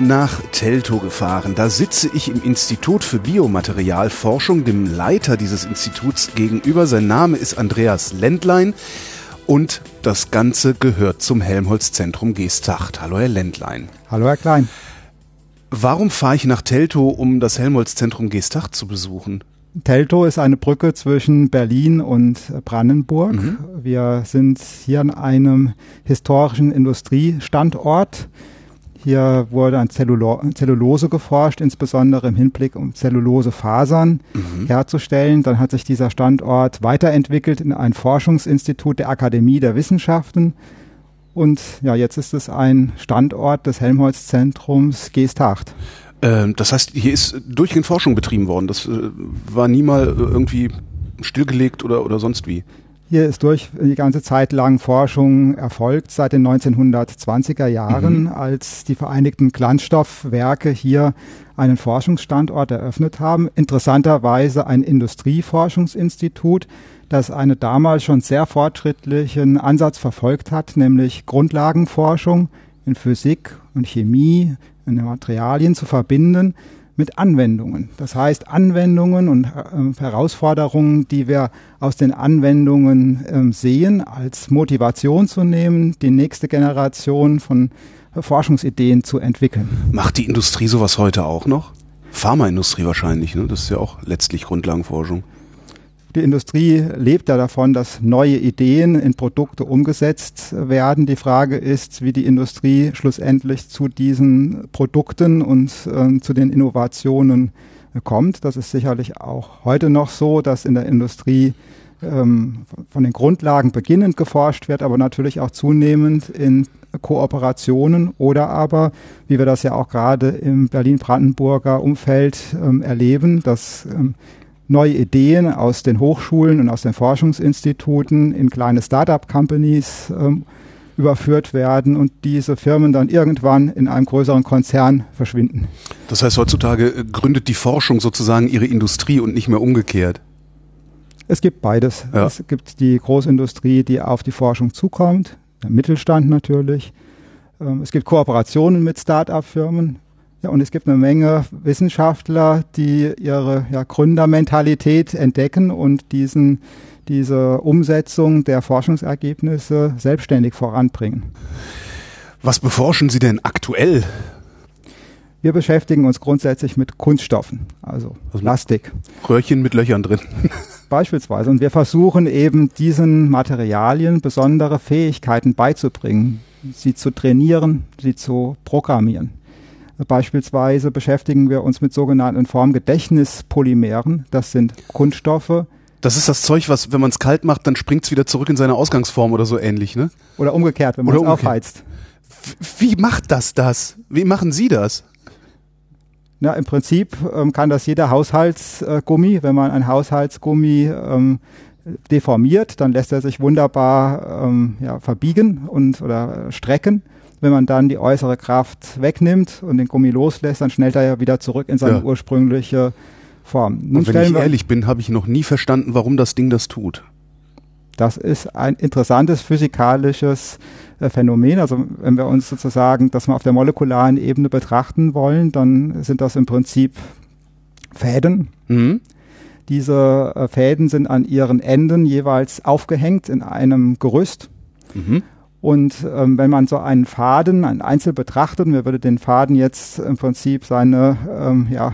Nach Teltow gefahren. Da sitze ich im Institut für Biomaterialforschung, dem Leiter dieses Instituts gegenüber. Sein Name ist Andreas Ländlein und das Ganze gehört zum Helmholtz-Zentrum Geesthacht. Hallo, Herr Ländlein. Hallo, Herr Klein. Warum fahre ich nach Teltow, um das Helmholtz-Zentrum Geesthacht zu besuchen? Teltow ist eine Brücke zwischen Berlin und Brandenburg. Mhm. Wir sind hier an einem historischen Industriestandort. Hier wurde an Zellulo Zellulose geforscht, insbesondere im Hinblick um Zellulosefasern mhm. herzustellen. Dann hat sich dieser Standort weiterentwickelt in ein Forschungsinstitut der Akademie der Wissenschaften. Und ja, jetzt ist es ein Standort des Helmholtz-Zentrums Geesthacht. Ähm, das heißt, hier ist durchgehend Forschung betrieben worden. Das äh, war nie mal äh, irgendwie stillgelegt oder, oder sonst wie. Hier ist durch die ganze Zeit lang Forschung erfolgt, seit den 1920er Jahren, mhm. als die Vereinigten Glanzstoffwerke hier einen Forschungsstandort eröffnet haben. Interessanterweise ein Industrieforschungsinstitut, das einen damals schon sehr fortschrittlichen Ansatz verfolgt hat, nämlich Grundlagenforschung in Physik und Chemie, in den Materialien zu verbinden mit Anwendungen. Das heißt, Anwendungen und äh, Herausforderungen, die wir aus den Anwendungen äh, sehen, als Motivation zu nehmen, die nächste Generation von Forschungsideen zu entwickeln. Macht die Industrie sowas heute auch noch? Pharmaindustrie wahrscheinlich, ne? Das ist ja auch letztlich Grundlagenforschung. Die Industrie lebt ja davon, dass neue Ideen in Produkte umgesetzt werden. Die Frage ist, wie die Industrie schlussendlich zu diesen Produkten und äh, zu den Innovationen kommt. Das ist sicherlich auch heute noch so, dass in der Industrie ähm, von den Grundlagen beginnend geforscht wird, aber natürlich auch zunehmend in Kooperationen oder aber, wie wir das ja auch gerade im Berlin-Brandenburger Umfeld ähm, erleben, dass ähm, neue Ideen aus den Hochschulen und aus den Forschungsinstituten in kleine Start-up-Companies ähm, überführt werden und diese Firmen dann irgendwann in einem größeren Konzern verschwinden. Das heißt, heutzutage äh, gründet die Forschung sozusagen ihre Industrie und nicht mehr umgekehrt. Es gibt beides. Ja. Es gibt die Großindustrie, die auf die Forschung zukommt, der Mittelstand natürlich. Ähm, es gibt Kooperationen mit Start-up-Firmen, ja, und es gibt eine Menge Wissenschaftler, die ihre ja, Gründermentalität entdecken und diesen, diese Umsetzung der Forschungsergebnisse selbstständig voranbringen. Was beforschen Sie denn aktuell? Wir beschäftigen uns grundsätzlich mit Kunststoffen, also, also Plastik. Röhrchen mit Löchern drin. Beispielsweise. Und wir versuchen eben diesen Materialien besondere Fähigkeiten beizubringen, sie zu trainieren, sie zu programmieren. Beispielsweise beschäftigen wir uns mit sogenannten Formgedächtnispolymeren. Das sind Kunststoffe. Das ist das Zeug, was, wenn man es kalt macht, dann springt es wieder zurück in seine Ausgangsform oder so ähnlich, ne? Oder umgekehrt, wenn man es aufheizt. Wie macht das das? Wie machen Sie das? Na, im Prinzip ähm, kann das jeder Haushaltsgummi, äh, wenn man ein Haushaltsgummi ähm, deformiert, dann lässt er sich wunderbar ähm, ja, verbiegen und oder strecken. Wenn man dann die äußere Kraft wegnimmt und den Gummi loslässt, dann schnellt er ja wieder zurück in seine ja. ursprüngliche Form. Nun und wenn ich ehrlich bin, habe ich noch nie verstanden, warum das Ding das tut. Das ist ein interessantes physikalisches äh, Phänomen. Also wenn wir uns sozusagen das mal auf der molekularen Ebene betrachten wollen, dann sind das im Prinzip Fäden. Mhm. Diese äh, Fäden sind an ihren Enden jeweils aufgehängt in einem Gerüst. Mhm. Und ähm, wenn man so einen Faden, einen Einzel betrachtet, man würde den Faden jetzt im Prinzip seine, ähm, ja,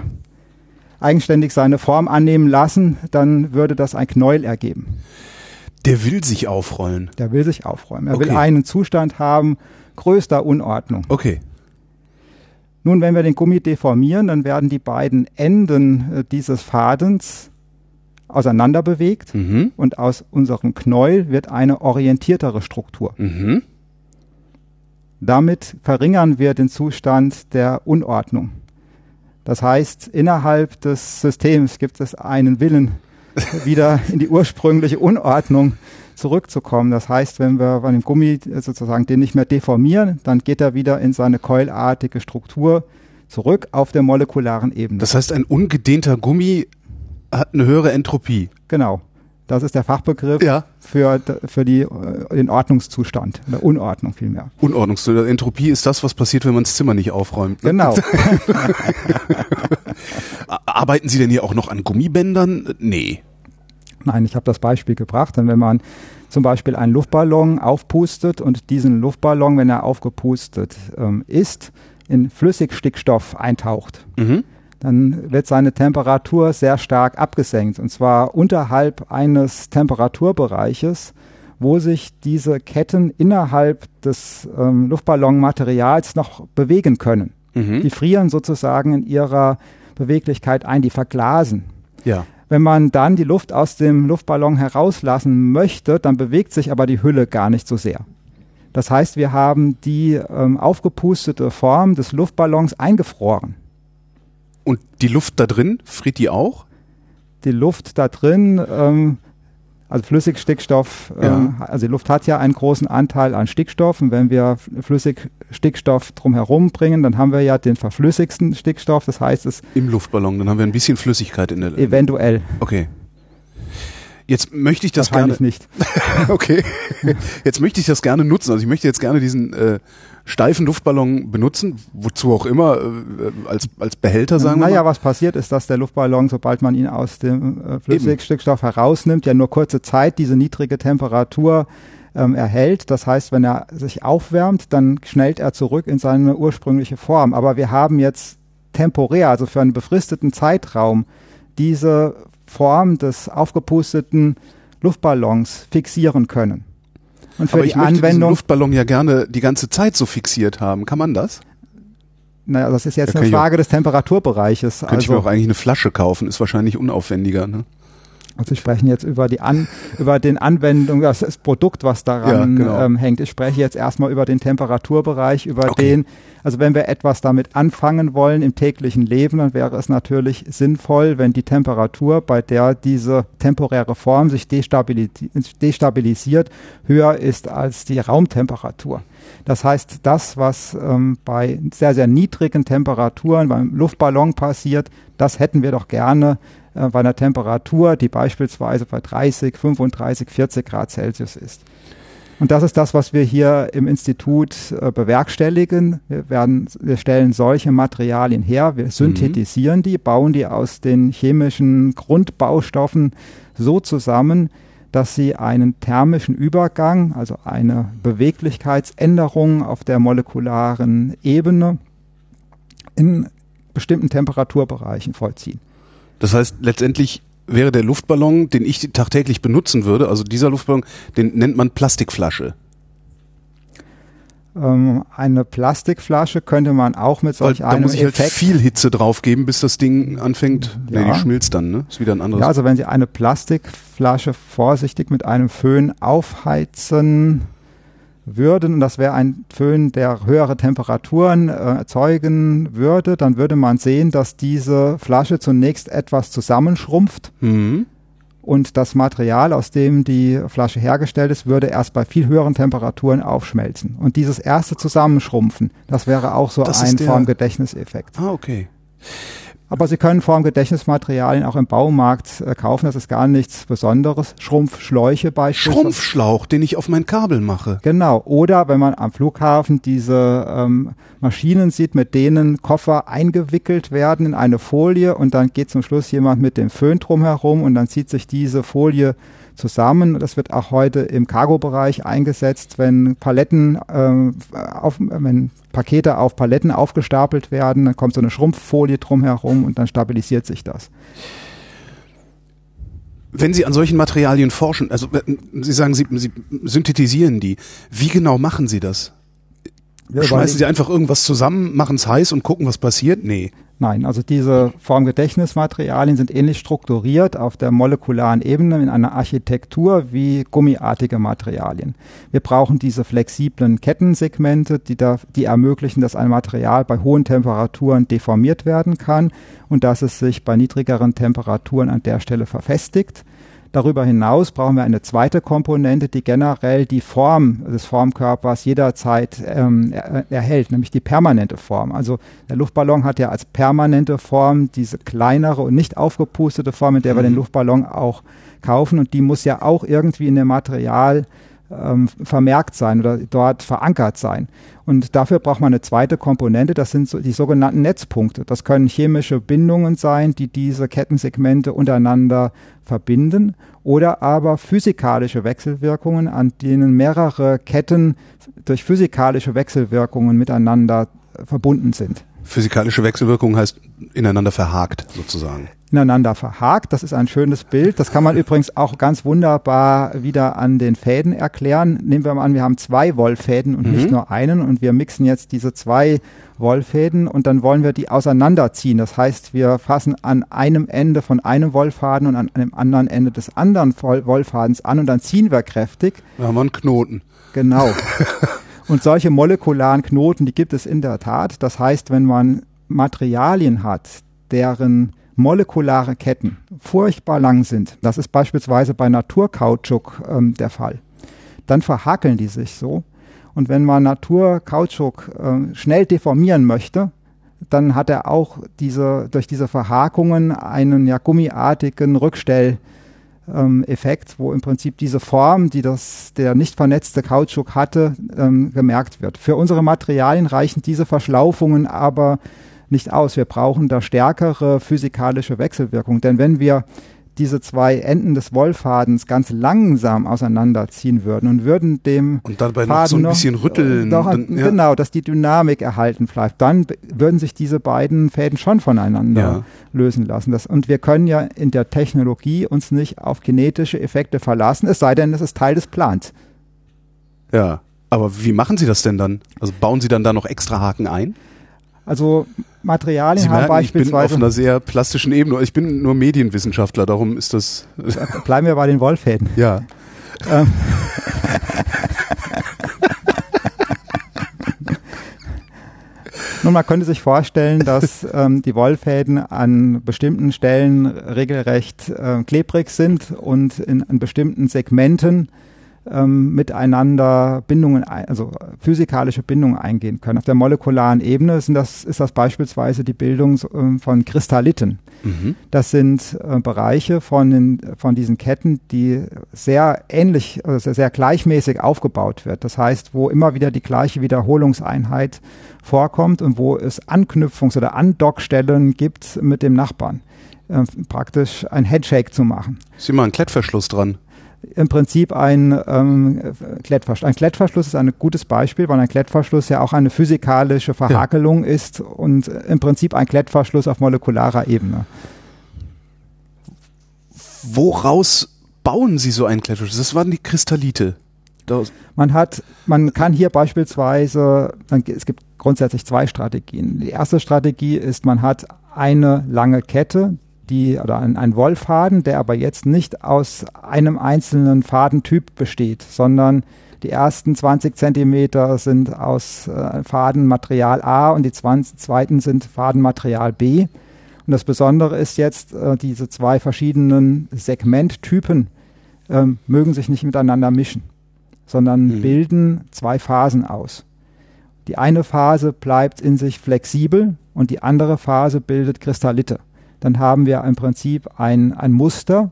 eigenständig seine Form annehmen lassen, dann würde das ein Knäuel ergeben. Der will sich aufrollen. Der will sich aufräumen. Er okay. will einen Zustand haben größter Unordnung. Okay. Nun, wenn wir den Gummi deformieren, dann werden die beiden Enden äh, dieses Fadens auseinander bewegt mhm. und aus unserem Knäuel wird eine orientiertere Struktur. Mhm. Damit verringern wir den Zustand der Unordnung. Das heißt, innerhalb des Systems gibt es einen Willen, wieder in die ursprüngliche Unordnung zurückzukommen. Das heißt, wenn wir bei dem Gummi sozusagen den nicht mehr deformieren, dann geht er wieder in seine keulartige Struktur zurück auf der molekularen Ebene. Das heißt, ein ungedehnter Gummi hat eine höhere Entropie. Genau. Das ist der Fachbegriff Ja. für, für die, äh, den Ordnungszustand, oder Unordnung vielmehr. Unordnungszustand. Entropie ist das, was passiert, wenn man das Zimmer nicht aufräumt. Ne? Genau. Arbeiten Sie denn hier auch noch an Gummibändern? Nee. Nein, ich habe das Beispiel gebracht, denn wenn man zum Beispiel einen Luftballon aufpustet und diesen Luftballon, wenn er aufgepustet ähm, ist, in Flüssigstickstoff eintaucht, Mhm. Dann wird seine Temperatur sehr stark abgesenkt und zwar unterhalb eines Temperaturbereiches, wo sich diese Ketten innerhalb des ähm, Luftballonmaterials noch bewegen können. Mhm. Die frieren sozusagen in ihrer Beweglichkeit ein, die verglasen. Ja. Wenn man dann die Luft aus dem Luftballon herauslassen möchte, dann bewegt sich aber die Hülle gar nicht so sehr. Das heißt, wir haben die ähm, aufgepustete Form des Luftballons eingefroren. Und die Luft da drin, friert die auch? Die Luft da drin, ähm, also Flüssigstickstoff, ähm, also die Luft hat ja einen großen Anteil an Stickstoff. Und wenn wir Flüssigstickstoff drumherum bringen, dann haben wir ja den verflüssigsten Stickstoff, das heißt es Im Luftballon, dann haben wir ein bisschen Flüssigkeit in der eventuell, Okay. Jetzt möchte ich das gerne. nicht. Okay. Jetzt möchte ich das gerne nutzen. Also ich möchte jetzt gerne diesen äh, steifen Luftballon benutzen, wozu auch immer, äh, als, als Behälter sagen wir naja, was passiert ist, dass der Luftballon, sobald man ihn aus dem äh, Flüssigstickstoff herausnimmt, ja nur kurze Zeit diese niedrige Temperatur ähm, erhält. Das heißt, wenn er sich aufwärmt, dann schnellt er zurück in seine ursprüngliche Form. Aber wir haben jetzt temporär, also für einen befristeten Zeitraum, diese Form des aufgepusteten Luftballons fixieren können. Und für Aber die ich möchte diesen Anwendung, Luftballon ja gerne die ganze Zeit so fixiert haben. Kann man das? naja, das ist jetzt Da eine ich auch- Frage des Temperaturbereiches. Könnte ich mir auch eigentlich eine Flasche kaufen, ist wahrscheinlich unaufwendiger. Ne? Also Sie sprechen jetzt über die An über den Anwendung, das das Produkt, was daran Ja, genau. ähm, hängt. Ich spreche jetzt erstmal über den Temperaturbereich, über Okay. den, also wenn wir etwas damit anfangen wollen im täglichen Leben, dann wäre es natürlich sinnvoll, wenn die Temperatur, bei der diese temporäre Form sich destabilisi destabilisiert, höher ist als die Raumtemperatur. Das heißt, das, was ähm, bei sehr, sehr niedrigen Temperaturen beim Luftballon passiert, das hätten wir doch gerne äh, bei einer Temperatur, die beispielsweise bei 30, 35, 40 Grad Celsius ist. Und das ist das, was wir hier im Institut äh, bewerkstelligen. Wir, werden, wir stellen solche Materialien her, wir synthetisieren die, bauen die aus den chemischen Grundbaustoffen so zusammen, dass sie einen thermischen Übergang, also eine Beweglichkeitsänderung auf der molekularen Ebene in bestimmten Temperaturbereichen vollziehen. Das heißt, letztendlich wäre der Luftballon, den ich tagtäglich benutzen würde, also dieser Luftballon, den nennt man Plastikflasche. Ähm, eine Plastikflasche könnte man auch mit Weil solch da einem muss ich halt Effekt viel Hitze draufgeben, bis das Ding anfängt. Nee, Ja. die schmilzt dann, ne? Ist wieder ein anderes. Ja, also wenn Sie eine Plastikflasche vorsichtig mit einem Föhn aufheizen würden, und das wäre ein Föhn, der höhere Temperaturen äh, erzeugen würde, dann würde man sehen, dass diese Flasche zunächst etwas zusammenschrumpft mhm. und das Material, aus dem die Flasche hergestellt ist, würde erst bei viel höheren Temperaturen aufschmelzen. Und dieses erste Zusammenschrumpfen, das wäre auch so Das ein Formgedächtniseffekt. Ah, okay. Aber Sie können Formgedächtnismaterialien auch im Baumarkt äh, kaufen. Das ist gar nichts Besonderes. Schrumpfschläuche beispielsweise. Schrumpfschlauch, den ich auf mein Kabel mache. Genau. Oder wenn man am Flughafen diese ähm, Maschinen sieht, mit denen Koffer eingewickelt werden in eine Folie und dann geht zum Schluss jemand mit dem Föhn drumherum und dann zieht sich diese Folie zusammen. Das wird auch heute im Cargo-Bereich eingesetzt, wenn Paletten ähm, auf, wenn Pakete auf Paletten aufgestapelt werden, dann kommt so eine Schrumpffolie drumherum und dann stabilisiert sich das. Wenn Sie an solchen Materialien forschen, also äh, Sie sagen, Sie, Sie synthetisieren die. Wie genau machen Sie das? Schmeißen Sie einfach irgendwas zusammen, machen es heiß und gucken, was passiert? Nee. Nein, also diese Formgedächtnismaterialien sind ähnlich strukturiert auf der molekularen Ebene in einer Architektur wie gummiartige Materialien. Wir brauchen diese flexiblen Kettensegmente, die, da, die ermöglichen, dass ein Material bei hohen Temperaturen deformiert werden kann und dass es sich bei niedrigeren Temperaturen an der Stelle verfestigt. Darüber hinaus brauchen wir eine zweite Komponente, die generell die Form des Formkörpers jederzeit ähm, er, erhält, nämlich die permanente Form. Also der Luftballon hat ja als permanente Form diese kleinere und nicht aufgepustete Form, in der mhm. wir den mhm. Luftballon auch kaufen und die muss ja auch irgendwie in dem Material ähm, vermerkt sein oder dort verankert sein. Und dafür braucht man eine zweite Komponente, das sind so die sogenannten Netzpunkte. Das können chemische Bindungen sein, die diese Kettensegmente untereinander verbinden oder aber physikalische Wechselwirkungen, an denen mehrere Ketten durch physikalische Wechselwirkungen miteinander verbunden sind. Physikalische Wechselwirkung heißt ineinander verhakt sozusagen ineinander verhakt. Das ist ein schönes Bild. Das kann man übrigens auch ganz wunderbar wieder an den Fäden erklären. Nehmen wir mal an, wir haben zwei Wollfäden und mhm. nicht nur einen und wir mixen jetzt diese zwei Wollfäden und dann wollen wir die auseinanderziehen. Das heißt, wir fassen an einem Ende von einem Wollfaden und an einem anderen Ende des anderen Wollfadens an und dann ziehen wir kräftig. Da haben wir einen Knoten. Genau. und solche molekularen Knoten, die gibt es in der Tat. Das heißt, wenn man Materialien hat, deren molekulare Ketten furchtbar lang sind, das ist beispielsweise bei Naturkautschuk ähm, der Fall, dann verhakeln die sich so. Und wenn man Naturkautschuk äh, schnell deformieren möchte, dann hat er auch diese, durch diese Verhakungen einen ja gummiartigen Rückstell, ähm, Effekt, wo im Prinzip diese Form, die das, der nicht vernetzte Kautschuk hatte, ähm, gemerkt wird. Für unsere Materialien reichen diese Verschlaufungen aber nicht aus. Wir brauchen da stärkere physikalische Wechselwirkungen. Denn wenn wir diese zwei Enden des Wollfadens ganz langsam auseinanderziehen würden und würden dem und dabei Faden noch so ein bisschen rütteln. Doch, dann, ja. Genau, dass die Dynamik erhalten bleibt. Dann würden sich diese beiden Fäden schon voneinander ja. lösen lassen. Das, und wir können ja in der Technologie uns nicht auf kinetische Effekte verlassen, es sei denn, es ist Teil des Plans. Ja, aber wie machen Sie das denn dann? Also bauen Sie dann da noch extra Haken ein? Also Materialien Sie haben merken, beispielsweise. Ich bin auf einer sehr plastischen Ebene. Ich bin nur Medienwissenschaftler, darum ist das. Bleiben wir bei den Wollfäden. Ja. Ähm. Nun, man könnte sich vorstellen, dass ähm, die Wollfäden an bestimmten Stellen regelrecht äh, klebrig sind und in, an bestimmten Segmenten ähm, miteinander Bindungen, also physikalische Bindungen eingehen können. Auf der molekularen Ebene sind das, ist das beispielsweise die Bildung äh, von Kristalliten. Mhm. Das sind äh, Bereiche von, den, von diesen Ketten, die sehr ähnlich, also sehr gleichmäßig aufgebaut wird. Das heißt, wo immer wieder die gleiche Wiederholungseinheit vorkommt und wo es Anknüpfungs- oder Andockstellen gibt mit dem Nachbarn. Äh, praktisch ein Headshake zu machen. Ist immer ein Klettverschluss dran im Prinzip ein ähm, Klettverschluss. Ein Klettverschluss ist ein gutes Beispiel, weil ein Klettverschluss ja auch eine physikalische Verhakelung ja. ist und im Prinzip ein Klettverschluss auf molekularer Ebene. Woraus bauen Sie so einen Klettverschluss? Das waren die Kristallite. Man hat, man kann hier beispielsweise, es gibt grundsätzlich zwei Strategien. Die erste Strategie ist, man hat eine lange Kette, die oder ein, ein Wollfaden, der aber jetzt nicht aus einem einzelnen Fadentyp besteht, sondern die ersten 20 Zentimeter sind aus äh, Fadenmaterial A und die 20, zweiten sind Fadenmaterial B. Und das Besondere ist jetzt, äh, diese zwei verschiedenen Segmenttypen äh, mögen sich nicht miteinander mischen, sondern mhm. bilden zwei Phasen aus. Die eine Phase bleibt in sich flexibel und die andere Phase bildet Kristallite dann haben wir im Prinzip ein, ein Muster,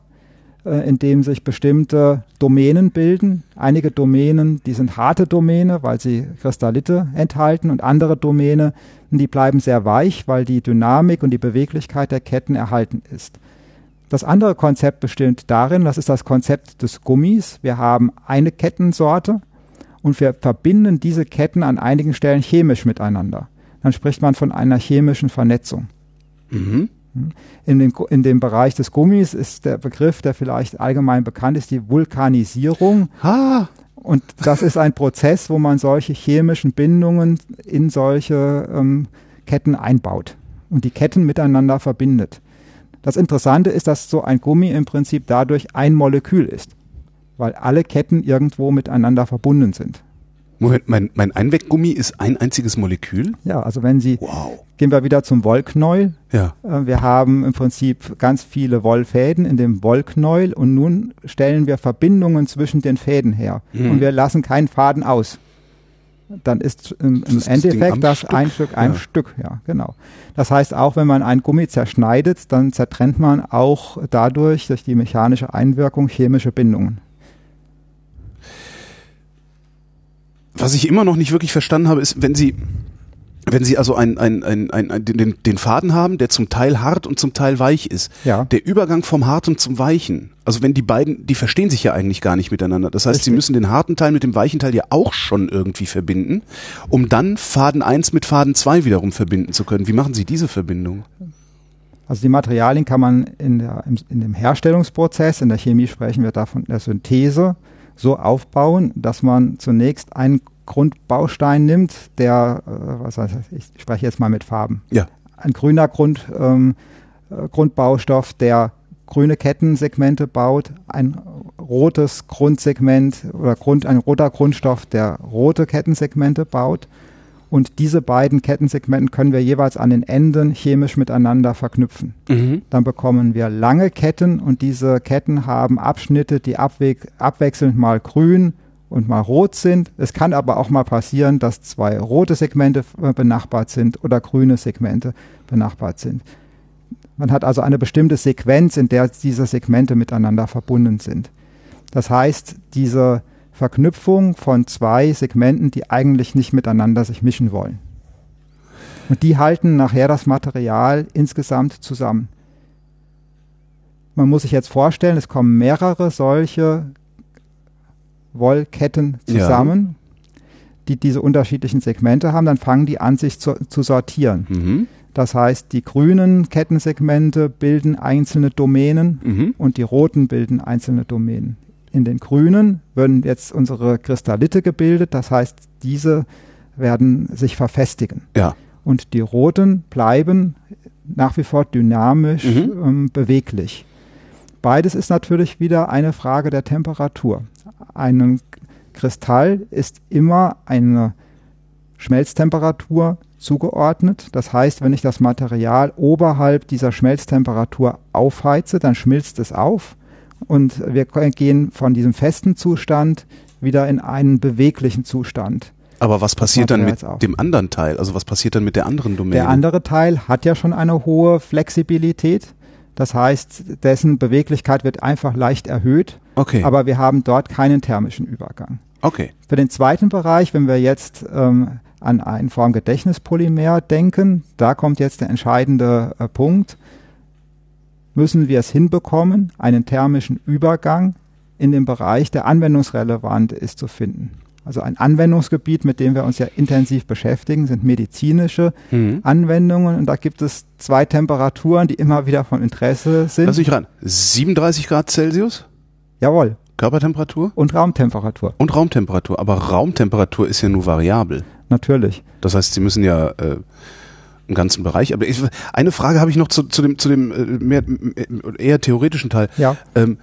äh, in dem sich bestimmte Domänen bilden. Einige Domänen, die sind harte Domäne, weil sie Kristallite enthalten und andere Domäne, die bleiben sehr weich, weil die Dynamik und die Beweglichkeit der Ketten erhalten ist. Das andere Konzept besteht darin, das ist das Konzept des Gummis. Wir haben eine Kettensorte und wir verbinden diese Ketten an einigen Stellen chemisch miteinander. Dann spricht man von einer chemischen Vernetzung. Mhm. In dem, in dem Bereich des Gummis ist der Begriff, der vielleicht allgemein bekannt ist, die Vulkanisierung. Ah. Und das ist ein Prozess, wo man solche chemischen Bindungen in solche ähm, Ketten einbaut und die Ketten miteinander verbindet. Das Interessante ist, dass so ein Gummi im Prinzip dadurch ein Molekül ist, weil alle Ketten irgendwo miteinander verbunden sind. Moment, mein, mein Einweggummi ist ein einziges Molekül? Ja, also wenn Sie, Wow. gehen wir wieder zum Wollknäuel. Ja. Äh, Wir haben im Prinzip ganz viele Wollfäden in dem Wollknäuel und nun stellen wir Verbindungen zwischen den Fäden her Mhm. und wir lassen keinen Faden aus. Dann ist im, Das im ist das Endeffekt das Stück. ein Stück, ein Ja. Stück, ja, genau. Das heißt, auch wenn man ein Gummi zerschneidet, dann zertrennt man auch dadurch, durch die mechanische Einwirkung, chemische Bindungen. Was ich immer noch nicht wirklich verstanden habe, ist, wenn Sie, wenn Sie also ein, ein, ein, ein, den, den Faden haben, der zum Teil hart und zum Teil weich ist. Ja. Der Übergang vom Harten zum Weichen, also wenn die beiden, die verstehen sich ja eigentlich gar nicht miteinander. Das heißt, sie Richtig. müssen den harten Teil mit dem weichen Teil ja auch schon irgendwie verbinden, um dann Faden 1 mit Faden 2 wiederum verbinden zu können. Wie machen Sie diese Verbindung? Also die Materialien kann man in, der, in dem Herstellungsprozess, in der Chemie sprechen wir davon der Synthese, so aufbauen, dass man zunächst einen Grundbaustein nimmt, der, äh, was heißt, ich spreche jetzt mal mit Farben. Ja. Ein grüner Grund, ähm, äh, Grundbaustoff, der grüne Kettensegmente baut, ein rotes Grundsegment oder Grund, ein roter Grundstoff, der rote Kettensegmente baut. Und diese beiden Kettensegmenten können wir jeweils an den Enden chemisch miteinander verknüpfen. Mhm. Dann bekommen wir lange Ketten und diese Ketten haben Abschnitte, die abweg abwechselnd mal grün und mal rot sind. Es kann aber auch mal passieren, dass zwei rote Segmente äh, benachbart sind oder grüne Segmente benachbart sind. Man hat also eine bestimmte Sequenz, in der diese Segmente miteinander verbunden sind. Das heißt, diese Verknüpfung von zwei Segmenten, die eigentlich nicht miteinander sich mischen wollen. Und die halten nachher das Material insgesamt zusammen. Man muss sich jetzt vorstellen, es kommen mehrere solche Wollketten Ja. zusammen, die diese unterschiedlichen Segmente haben, dann fangen die an, sich zu, zu sortieren. Mhm. Das heißt, die grünen Kettensegmente bilden einzelne Domänen Mhm. und die roten bilden einzelne Domänen. In den grünen werden jetzt unsere Kristallite gebildet, das heißt, diese werden sich verfestigen. Ja. Und die roten bleiben nach wie vor dynamisch Mhm. ähm, beweglich. Beides ist natürlich wieder eine Frage der Temperatur. Einem Kristall ist immer eine Schmelztemperatur zugeordnet. Das heißt, wenn ich das Material oberhalb dieser Schmelztemperatur aufheize, dann schmilzt es auf und wir gehen von diesem festen Zustand wieder in einen beweglichen Zustand. Aber was passiert dann mit dem anderen Teil? Also was passiert dann mit der anderen Domäne? Der andere Teil hat ja schon eine hohe Flexibilität. Das heißt, dessen Beweglichkeit wird einfach leicht erhöht, okay. aber wir haben dort keinen thermischen Übergang. okay. Für den zweiten Bereich, wenn wir jetzt ähm, an ein Formgedächtnispolymer denken, da kommt jetzt der entscheidende äh, Punkt, müssen wir es hinbekommen, einen thermischen Übergang in dem Bereich, der anwendungsrelevant ist, zu finden. Also ein Anwendungsgebiet, mit dem wir uns ja intensiv beschäftigen, sind medizinische Mhm. Anwendungen. Und da gibt es zwei Temperaturen, die immer wieder von Interesse sind. Lass mich ran. 37 Grad Celsius? Jawohl. Körpertemperatur? Und Raumtemperatur. Und Raumtemperatur. Aber Raumtemperatur ist ja nur variabel. Natürlich. Das heißt, Sie müssen ja äh, einen ganzen Bereich. Aber ich, eine Frage habe ich noch zu, zu dem, zu dem äh, mehr, eher theoretischen Teil. Ja. Ähm,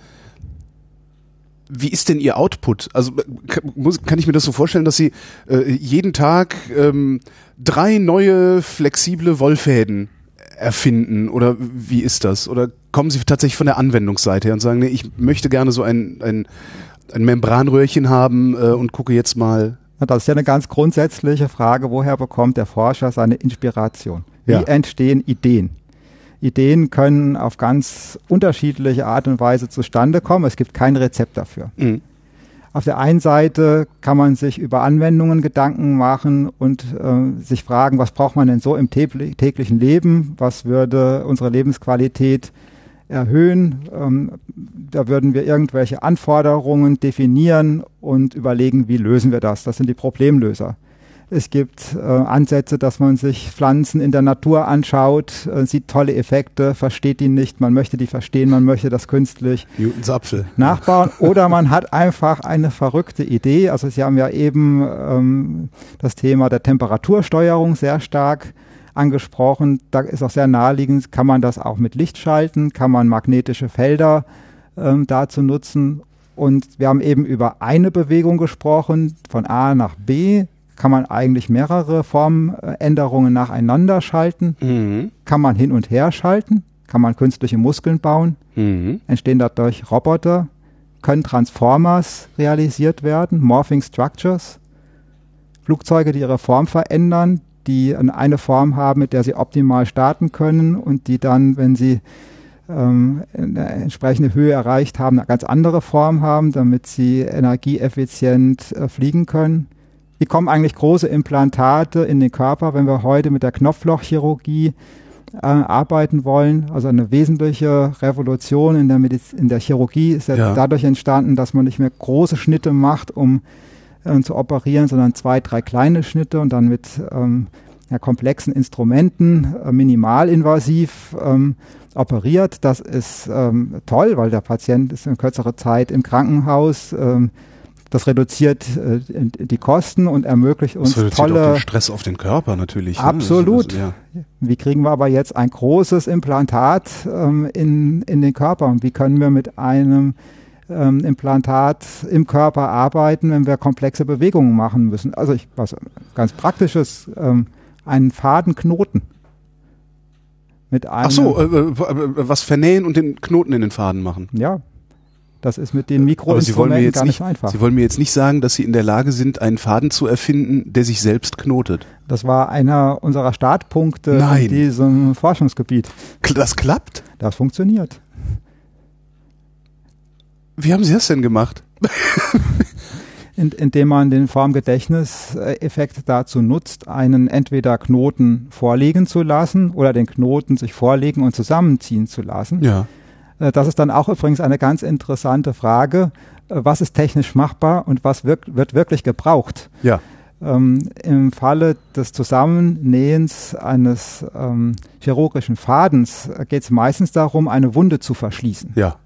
wie ist denn Ihr Output? Also kann, muss, kann ich mir das so vorstellen, dass Sie äh, jeden Tag ähm, drei neue flexible Wollfäden erfinden? Oder wie ist das? Oder kommen Sie tatsächlich von der Anwendungsseite her und sagen, nee, ich möchte gerne so ein, ein, ein Membranröhrchen haben äh, und gucke jetzt mal. Na, Das ist ja eine ganz grundsätzliche Frage, woher bekommt der Forscher seine Inspiration? Wie Ja. entstehen Ideen? Ideen können auf ganz unterschiedliche Art und Weise zustande kommen. Es gibt kein Rezept dafür. Mhm. Auf der einen Seite kann man sich über Anwendungen Gedanken machen und äh, sich fragen, was braucht man denn so im tägli- täglichen Leben? Was würde unsere Lebensqualität erhöhen? Ähm, da würden wir irgendwelche Anforderungen definieren und überlegen, wie lösen wir das? Das sind die Problemlöser. Es gibt äh, Ansätze, dass man sich Pflanzen in der Natur anschaut, äh, sieht tolle Effekte, versteht die nicht, man möchte die verstehen, man möchte das künstlich Newtons Apfel. nachbauen. Oder man hat einfach eine verrückte Idee. Also Sie haben ja eben ähm, das Thema der Temperatursteuerung sehr stark angesprochen. Da ist auch sehr naheliegend, kann man das auch mit Licht schalten, kann man magnetische Felder ähm, dazu nutzen. Und wir haben eben über eine Bewegung gesprochen, von A nach B kann man eigentlich mehrere Formänderungen nacheinander schalten. Mhm. Kann man hin und her schalten, kann man künstliche Muskeln bauen, Mhm. entstehen dadurch Roboter, können Transformers realisiert werden, Morphing Structures, Flugzeuge, die ihre Form verändern, die eine Form haben, mit der sie optimal starten können und die dann, wenn sie ähm, eine entsprechende Höhe erreicht haben, eine ganz andere Form haben, damit sie energieeffizient äh, fliegen können. Wie kommen eigentlich große Implantate in den Körper, wenn wir heute mit der Knopflochchirurgie äh, arbeiten wollen? Also eine wesentliche Revolution in der, Mediz in der Chirurgie ist ja, Ja. dadurch entstanden, dass man nicht mehr große Schnitte macht, um äh, zu operieren, sondern zwei, drei kleine Schnitte und dann mit ähm, ja, komplexen Instrumenten äh, minimalinvasiv ähm, operiert. Das ist ähm, toll, weil der Patient ist in kürzerer Zeit im Krankenhaus. Ähm, das reduziert äh, die Kosten und ermöglicht uns Das reduziert auch tolle. den Stress auf den Körper natürlich. ne? Absolut. Also, also, ja. Wie kriegen wir aber jetzt ein großes Implantat ähm, in, in den Körper und wie können wir mit einem ähm, Implantat im Körper arbeiten, wenn wir komplexe Bewegungen machen müssen? Also ich, was ganz praktisches, ähm, einen Fadenknoten. Mit einem, Ach so, äh, äh, was vernähen und den Knoten in den Faden machen. ja, das ist mit den Aber Sie wollen mir Mikroinstrumenten jetzt gar nicht nicht, einfach. Sie wollen mir jetzt nicht sagen, dass Sie in der Lage sind, einen Faden zu erfinden, der sich selbst knotet. Das war einer unserer Startpunkte Nein. in diesem Forschungsgebiet. Das klappt? Das funktioniert. Wie haben Sie das denn gemacht? in, indem man den Formgedächtniseffekt dazu nutzt, einen entweder Knoten vorlegen zu lassen oder den Knoten sich vorlegen und zusammenziehen zu lassen. Ja. Äh, Das ist dann auch übrigens eine ganz interessante Frage. Äh, Was ist technisch machbar und was wirk wird wirklich gebraucht? Ja. Ähm, Im Falle des Zusammennähens eines ähm, chirurgischen Fadens geht es meistens darum, eine Wunde zu verschließen. Ja.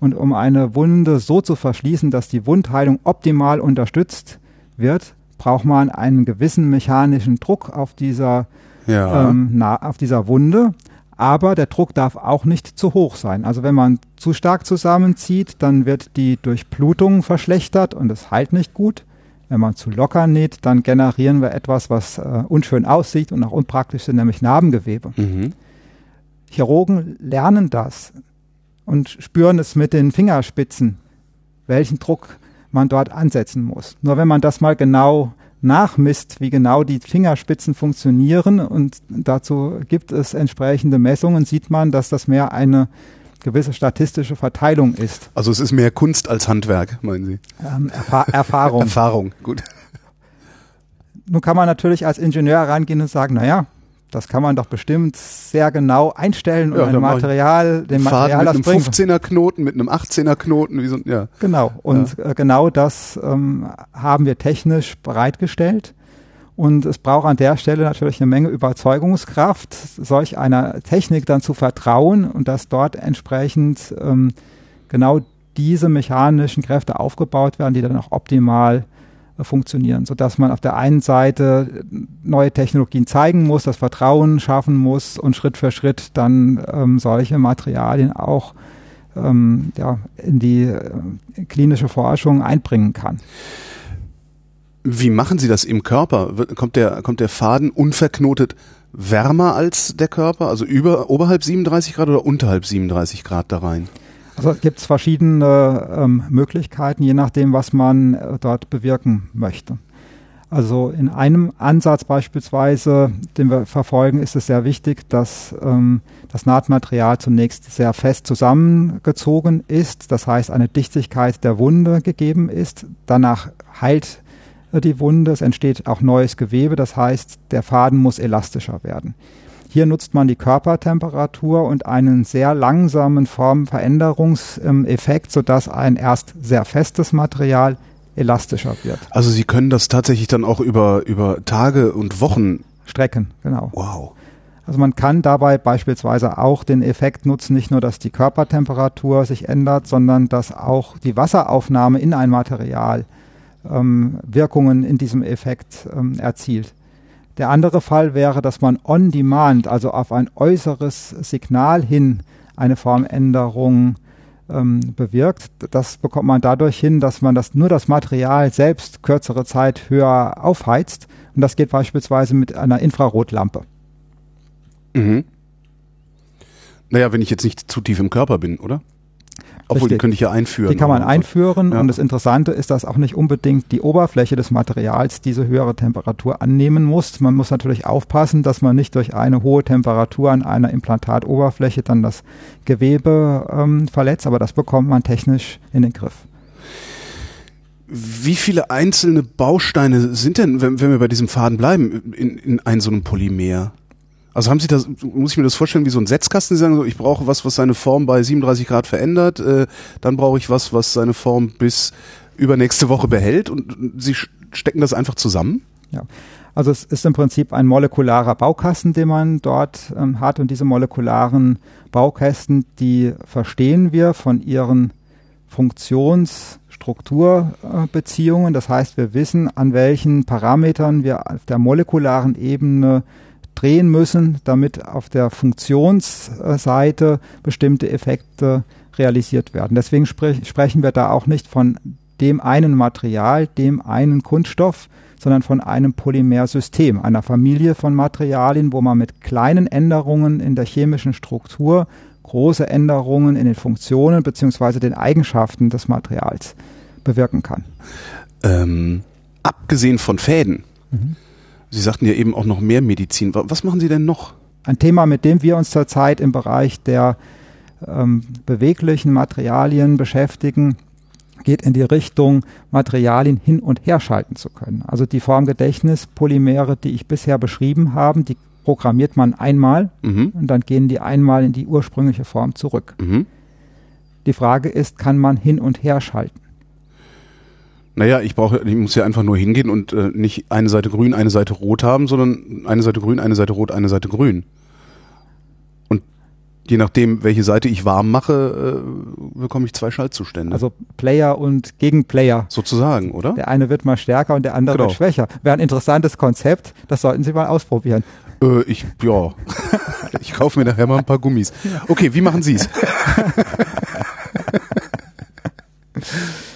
Und um eine Wunde so zu verschließen, dass die Wundheilung optimal unterstützt wird, braucht man einen gewissen mechanischen Druck auf dieser, Ja. ähm, na, auf dieser Wunde. Aber der Druck darf auch nicht zu hoch sein. Also wenn man zu stark zusammenzieht, dann wird die Durchblutung verschlechtert und es heilt nicht gut. Wenn man zu locker näht, dann generieren wir etwas, was äh, unschön aussieht und auch unpraktisch ist, nämlich Narbengewebe. mhm. Chirurgen lernen das und spüren es mit den Fingerspitzen, welchen Druck man dort ansetzen muss. Nur wenn man das mal genau nachmisst, wie genau die Fingerspitzen funktionieren und dazu gibt es entsprechende Messungen, sieht man, dass das mehr eine gewisse statistische Verteilung ist. Also es ist mehr Kunst als Handwerk, meinen Sie? Ähm, Erfa Erfahrung. Erfahrung, gut. Nun kann man natürlich als Ingenieur rangehen und sagen, naja, das kann man doch bestimmt sehr genau einstellen und Ja, ein mach ich Material, dem Faden Material mit das einem bringen. 15er Knoten, mit einem 18er Knoten, wie so, ja. Genau. Und äh, genau das ähm, haben wir technisch bereitgestellt. Und es braucht an der Stelle natürlich eine Menge Überzeugungskraft, solch einer Technik dann zu vertrauen und dass dort entsprechend ähm, genau diese mechanischen Kräfte aufgebaut werden, die dann auch optimal funktionieren, sodass man auf der einen Seite neue Technologien zeigen muss, das Vertrauen schaffen muss und Schritt für Schritt dann ähm, solche Materialien auch ähm, ja, in die äh, klinische Forschung einbringen kann. Wie machen Sie das im Körper? Kommt der, kommt der Faden unverknotet wärmer als der Körper? Also über, oberhalb 37 Grad oder unterhalb 37 Grad da rein? Also gibt es verschiedene ähm, Möglichkeiten, je nachdem, was man äh, dort bewirken möchte. Also in einem Ansatz beispielsweise, den wir verfolgen, ist es sehr wichtig, dass ähm, das Nahtmaterial zunächst sehr fest zusammengezogen ist, das heißt eine Dichtigkeit der Wunde gegeben ist. Danach heilt die Wunde, es entsteht auch neues Gewebe, das heißt der Faden muss elastischer werden. Hier nutzt man die Körpertemperatur und einen sehr langsamen Formveränderungseffekt, sodass ein erst sehr festes Material elastischer wird. Also Sie können das tatsächlich dann auch über, über Tage und Wochen strecken, genau. Wow. Also man kann dabei beispielsweise auch den Effekt nutzen, nicht nur, dass die Körpertemperatur sich ändert, sondern dass auch die Wasseraufnahme in ein Material ähm, Wirkungen in diesem Effekt ähm, erzielt. Der andere Fall wäre, dass man on demand, also auf ein äußeres Signal hin, eine Formänderung ähm, bewirkt. Das bekommt man dadurch hin, dass man das, nur das Material selbst kürzere Zeit höher aufheizt. Und das geht beispielsweise mit einer Infrarotlampe. Mhm. Naja, wenn ich jetzt nicht zu tief im Körper bin, oder? Obwohl, Richtig. die könnte ich ja einführen. Die kann man einführen ja. und das Interessante ist, dass auch nicht unbedingt die Oberfläche des Materials diese höhere Temperatur annehmen muss. Man muss natürlich aufpassen, dass man nicht durch eine hohe Temperatur an einer Implantatoberfläche dann das Gewebe ähm, verletzt, aber das bekommt man technisch in den Griff. Wie viele einzelne Bausteine sind denn, wenn, wenn wir bei diesem Faden bleiben, in, in ein so einem Polymer? Also haben Sie das, muss ich mir das vorstellen, wie so ein Setzkasten? Sie sagen so, ich brauche was, was seine Form bei 37 Grad verändert, äh, dann brauche ich was, was seine Form bis übernächste Woche behält und Sie stecken das einfach zusammen? Ja. Also es ist im Prinzip ein molekularer Baukasten, den man dort ähm, hat und diese molekularen Baukästen, die verstehen wir von ihren Funktionsstrukturbeziehungen. Das heißt, wir wissen, an welchen Parametern wir auf der molekularen Ebene drehen müssen, damit auf der Funktionsseite bestimmte Effekte realisiert werden. Deswegen sprech, sprechen wir da auch nicht von dem einen Material, dem einen Kunststoff, sondern von einem Polymersystem, einer Familie von Materialien, wo man mit kleinen Änderungen in der chemischen Struktur große Änderungen in den Funktionen bzw. den Eigenschaften des Materials bewirken kann. Ähm, abgesehen von Fäden, mhm. Sie sagten ja eben auch noch mehr Medizin. Was machen Sie denn noch? Ein Thema, mit dem wir uns zurzeit im Bereich der ähm, beweglichen Materialien beschäftigen, geht in die Richtung, Materialien hin und her schalten zu können. Also die Formgedächtnispolymere, die ich bisher beschrieben habe, die programmiert man einmal mhm. und dann gehen die einmal in die ursprüngliche Form zurück. Mhm. Die Frage ist, kann man hin und her schalten? Naja, ich brauche, ich muss ja einfach nur hingehen und äh, nicht eine Seite grün, eine Seite rot haben, sondern eine Seite grün, eine Seite rot, eine Seite grün. Und je nachdem, welche Seite ich warm mache, äh, bekomme ich zwei Schaltzustände. Also Player und Gegenplayer. Sozusagen, oder? Der eine wird mal stärker und der andere genau. wird schwächer. Wäre ein interessantes Konzept, das sollten Sie mal ausprobieren. Äh, ich, ja. ich kaufe mir nachher mal ein paar Gummis. Okay, wie machen Sie es?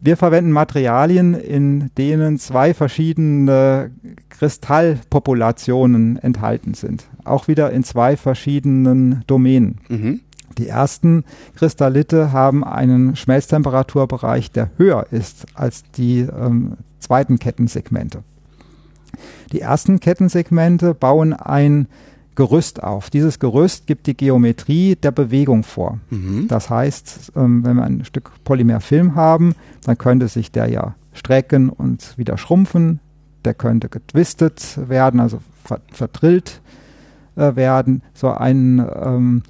Wir verwenden Materialien, in denen zwei verschiedene Kristallpopulationen enthalten sind. Auch wieder in zwei verschiedenen Domänen. Mhm. Die ersten Kristallite haben einen Schmelztemperaturbereich, der höher ist als die ähm, zweiten Kettensegmente. Die ersten Kettensegmente bauen ein Gerüst auf. Dieses Gerüst gibt die Geometrie der Bewegung vor. Mhm. Das heißt, ähm, wenn wir ein Stück Polymerfilm haben, dann könnte sich der ja strecken und wieder schrumpfen. Der könnte getwistet werden, also verdrillt äh, werden. So ein ähm,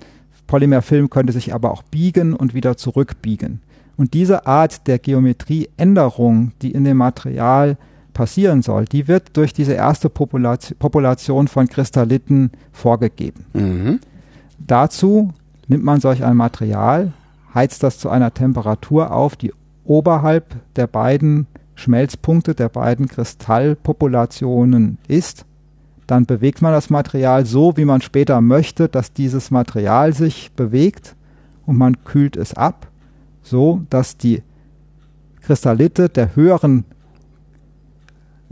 Polymerfilm könnte sich aber auch biegen und wieder zurückbiegen. Und diese Art der Geometrieänderung, die in dem Material passieren soll, die wird durch diese erste Population von Kristalliten vorgegeben. Mhm. Dazu nimmt man solch ein Material, heizt das zu einer Temperatur auf, die oberhalb der beiden Schmelzpunkte der beiden Kristallpopulationen ist. Dann bewegt man das Material so, wie man später möchte, dass dieses Material sich bewegt und man kühlt es ab, so dass die Kristallite der höheren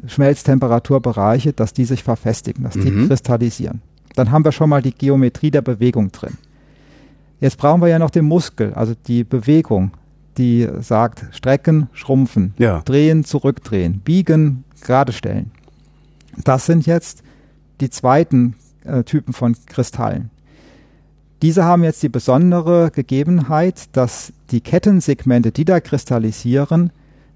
Schmelztemperaturbereiche, dass die sich verfestigen, dass die mhm. kristallisieren. Dann haben wir schon mal die Geometrie der Bewegung drin. Jetzt brauchen wir ja noch den Muskel, also die Bewegung, die sagt strecken, schrumpfen, ja. drehen, zurückdrehen, biegen, gerade stellen. Das sind jetzt die zweiten äh, Typen von Kristallen. Diese haben jetzt die besondere Gegebenheit, dass die Kettensegmente, die da kristallisieren,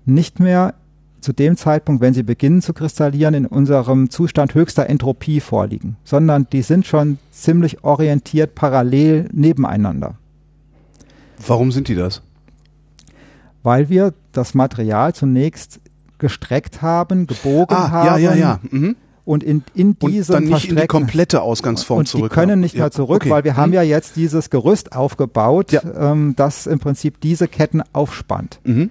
nicht mehr zu dem Zeitpunkt, wenn sie beginnen zu kristallieren, in unserem Zustand höchster Entropie vorliegen, sondern die sind schon ziemlich orientiert parallel nebeneinander. Warum sind die das? Weil wir das Material zunächst gestreckt haben, gebogen ah, haben. Ja, ja, ja. Mhm. Und in, in diesem und dann nicht in die komplette Ausgangsform und zurück. Die können nicht ja. mehr zurück, okay. weil wir mhm. haben ja jetzt dieses Gerüst aufgebaut, ja. ähm, das im Prinzip diese Ketten aufspannt. Mhm.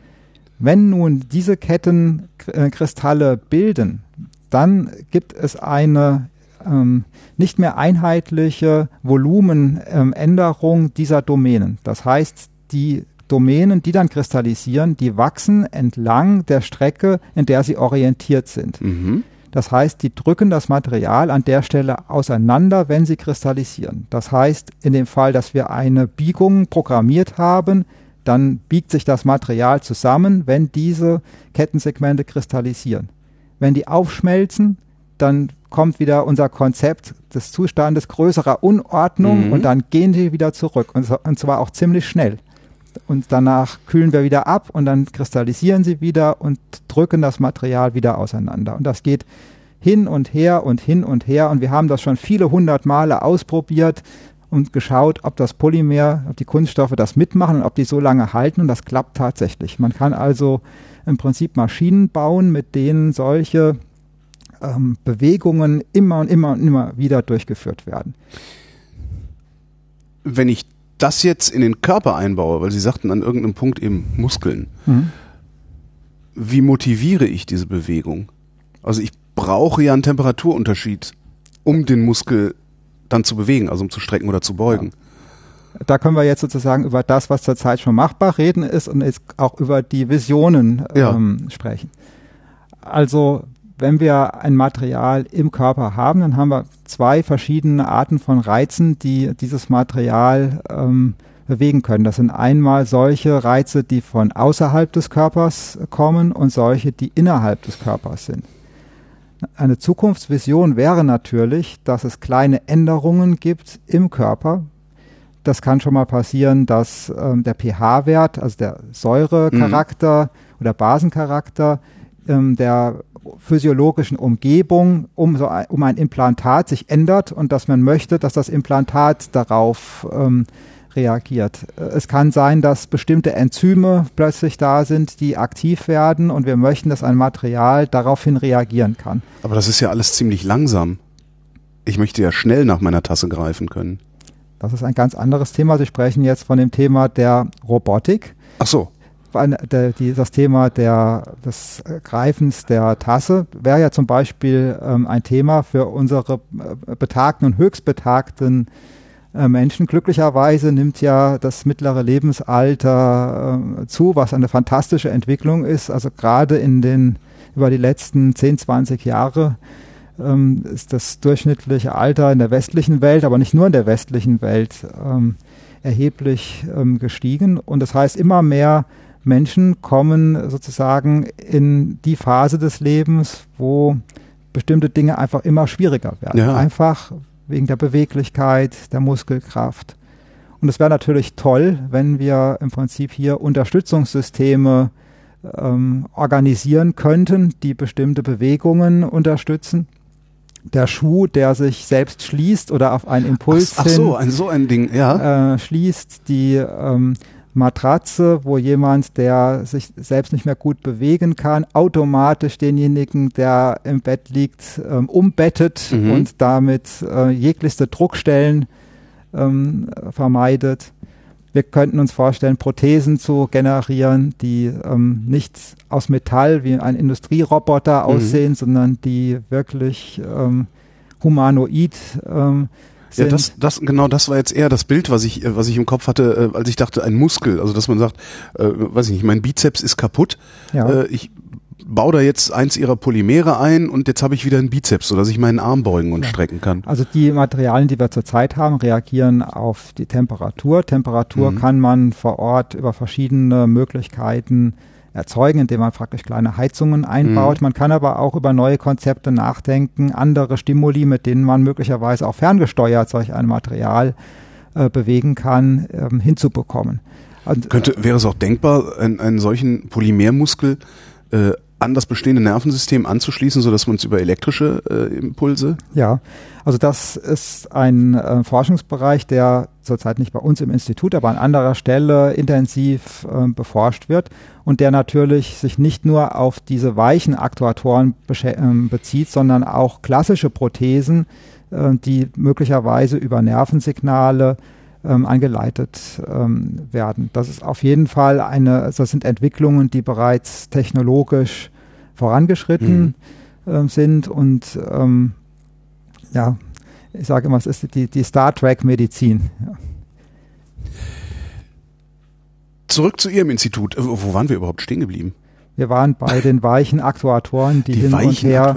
Wenn nun diese Ketten äh, Kristalle bilden, dann gibt es eine ähm, nicht mehr einheitliche Volumenänderung ähm, dieser Domänen. Das heißt, die Domänen, die dann kristallisieren, die wachsen entlang der Strecke, in der sie orientiert sind. Mhm. Das heißt, die drücken das Material an der Stelle auseinander, wenn sie kristallisieren. Das heißt, in dem Fall, dass wir eine Biegung programmiert haben, dann biegt sich das Material zusammen, wenn diese Kettensegmente kristallisieren. Wenn die aufschmelzen, dann kommt wieder unser Konzept des Zustandes größerer Unordnung Mhm. und dann gehen die wieder zurück und, so- und zwar auch ziemlich schnell. Und danach kühlen wir wieder ab und dann kristallisieren sie wieder und drücken das Material wieder auseinander. Und das geht hin und her und hin und her. Und wir haben das schon viele hundert Male ausprobiert und geschaut, ob das Polymer, ob die Kunststoffe das mitmachen und ob die so lange halten. Und das klappt tatsächlich. Man kann also im Prinzip Maschinen bauen, mit denen solche ähm, Bewegungen immer und immer und immer wieder durchgeführt werden. Wenn ich das jetzt in den Körper einbaue, weil Sie sagten an irgendeinem Punkt eben Muskeln, Mhm. wie motiviere ich diese Bewegung? Also ich brauche ja einen Temperaturunterschied, um den Muskel dann zu bewegen, also um zu strecken oder zu beugen. Da können wir jetzt sozusagen über das, was zurzeit schon machbar reden ist und jetzt auch über die Visionen Ja. ähm, sprechen. Also wenn wir ein Material im Körper haben, dann haben wir zwei verschiedene Arten von Reizen, die dieses Material ähm, bewegen können. Das sind einmal solche Reize, die von außerhalb des Körpers kommen und solche, die innerhalb des Körpers sind. Eine Zukunftsvision wäre natürlich, dass es kleine Änderungen gibt im Körper. Das kann schon mal passieren, dass ähm, der pH-Wert, also der Säurecharakter oder Basencharakter ähm, der physiologischen Umgebung um, so ein, um ein Implantat sich ändert und dass man möchte, dass das Implantat darauf ähm, reagiert. Äh, Es kann sein, dass bestimmte Enzyme plötzlich da sind, die aktiv werden und wir möchten, dass ein Material daraufhin reagieren kann. Aber das ist ja alles ziemlich langsam. Ich möchte ja schnell nach meiner Tasse greifen können. Das ist ein ganz anderes Thema. Sie sprechen jetzt von dem Thema der Robotik. Ach so. Das Thema der, des äh, Greifens der Tasse wäre ja zum Beispiel ähm, ein Thema für unsere äh, betagten und höchstbetagten äh, Menschen. Glücklicherweise nimmt ja das mittlere Lebensalter äh, zu, was eine fantastische Entwicklung ist. Also gerade in den über die letzten 10, 20 Jahre ähm, ist das durchschnittliche Alter in der westlichen Welt, aber nicht nur in der westlichen Welt, ähm, erheblich ähm, gestiegen. Und das heißt, immer mehr Menschen kommen sozusagen in die Phase des Lebens, wo bestimmte Dinge einfach immer schwieriger werden. Ja. Einfach wegen der Beweglichkeit, der Muskelkraft. Und es wäre natürlich toll, wenn wir im Prinzip hier Unterstützungssysteme ähm, organisieren könnten, die bestimmte Bewegungen unterstützen. Der Schuh, der sich selbst schließt oder auf einen Impuls Ach, ach hin so, ein, so ein Ding, ja. äh, schließt, die ähm, Matratze, wo jemand, der sich selbst nicht mehr gut bewegen kann, automatisch denjenigen, der im Bett liegt, ähm, umbettet Mhm. und damit äh, jeglichste Druckstellen ähm, vermeidet. Wir könnten uns vorstellen, Prothesen zu generieren, die ähm, nicht aus Metall wie ein Industrieroboter Mhm. aussehen, sondern die wirklich ähm, humanoid ähm, Ja, das, das, genau, das war jetzt eher das Bild, was ich, äh, was ich im Kopf hatte, äh, als ich dachte, ein Muskel. Also, dass man sagt, äh, weiß ich nicht, mein Bizeps ist kaputt. ja. Äh, ich baue da jetzt eins ihrer Polymere ein und jetzt habe ich wieder einen Bizeps, sodass ich meinen Arm beugen und Ja. strecken kann. Also die Materialien, die wir zurzeit haben, reagieren auf die Temperatur. Temperatur Mhm. kann man vor Ort über verschiedene Möglichkeiten erzeugen, indem man praktisch kleine Heizungen einbaut. Mhm. Man kann aber auch über neue Konzepte nachdenken, andere Stimuli, mit denen man möglicherweise auch ferngesteuert solch ein Material äh, bewegen kann, ähm, hinzubekommen. Und, Könnte, wäre es auch denkbar, einen, einen solchen Polymermuskel äh, an das bestehende Nervensystem anzuschließen, sodass man es über elektrische äh, Impulse? Ja, also das ist ein äh, Forschungsbereich, der zurzeit nicht bei uns im Institut, aber an anderer Stelle intensiv äh, beforscht wird und der natürlich sich nicht nur auf diese weichen Aktuatoren ähm, bezieht, sondern auch klassische Prothesen, äh, die möglicherweise über Nervensignale ähm, angeleitet ähm, werden. Das ist auf jeden Fall eine, also das sind Entwicklungen, die bereits technologisch vorangeschritten mhm. äh, sind und ähm, ja, ich sage immer, es ist die, die Star Trek Medizin. Ja. Zurück zu Ihrem Institut. Wo waren wir überhaupt stehen geblieben? Wir waren bei den weichen Aktuatoren, die, die hin und her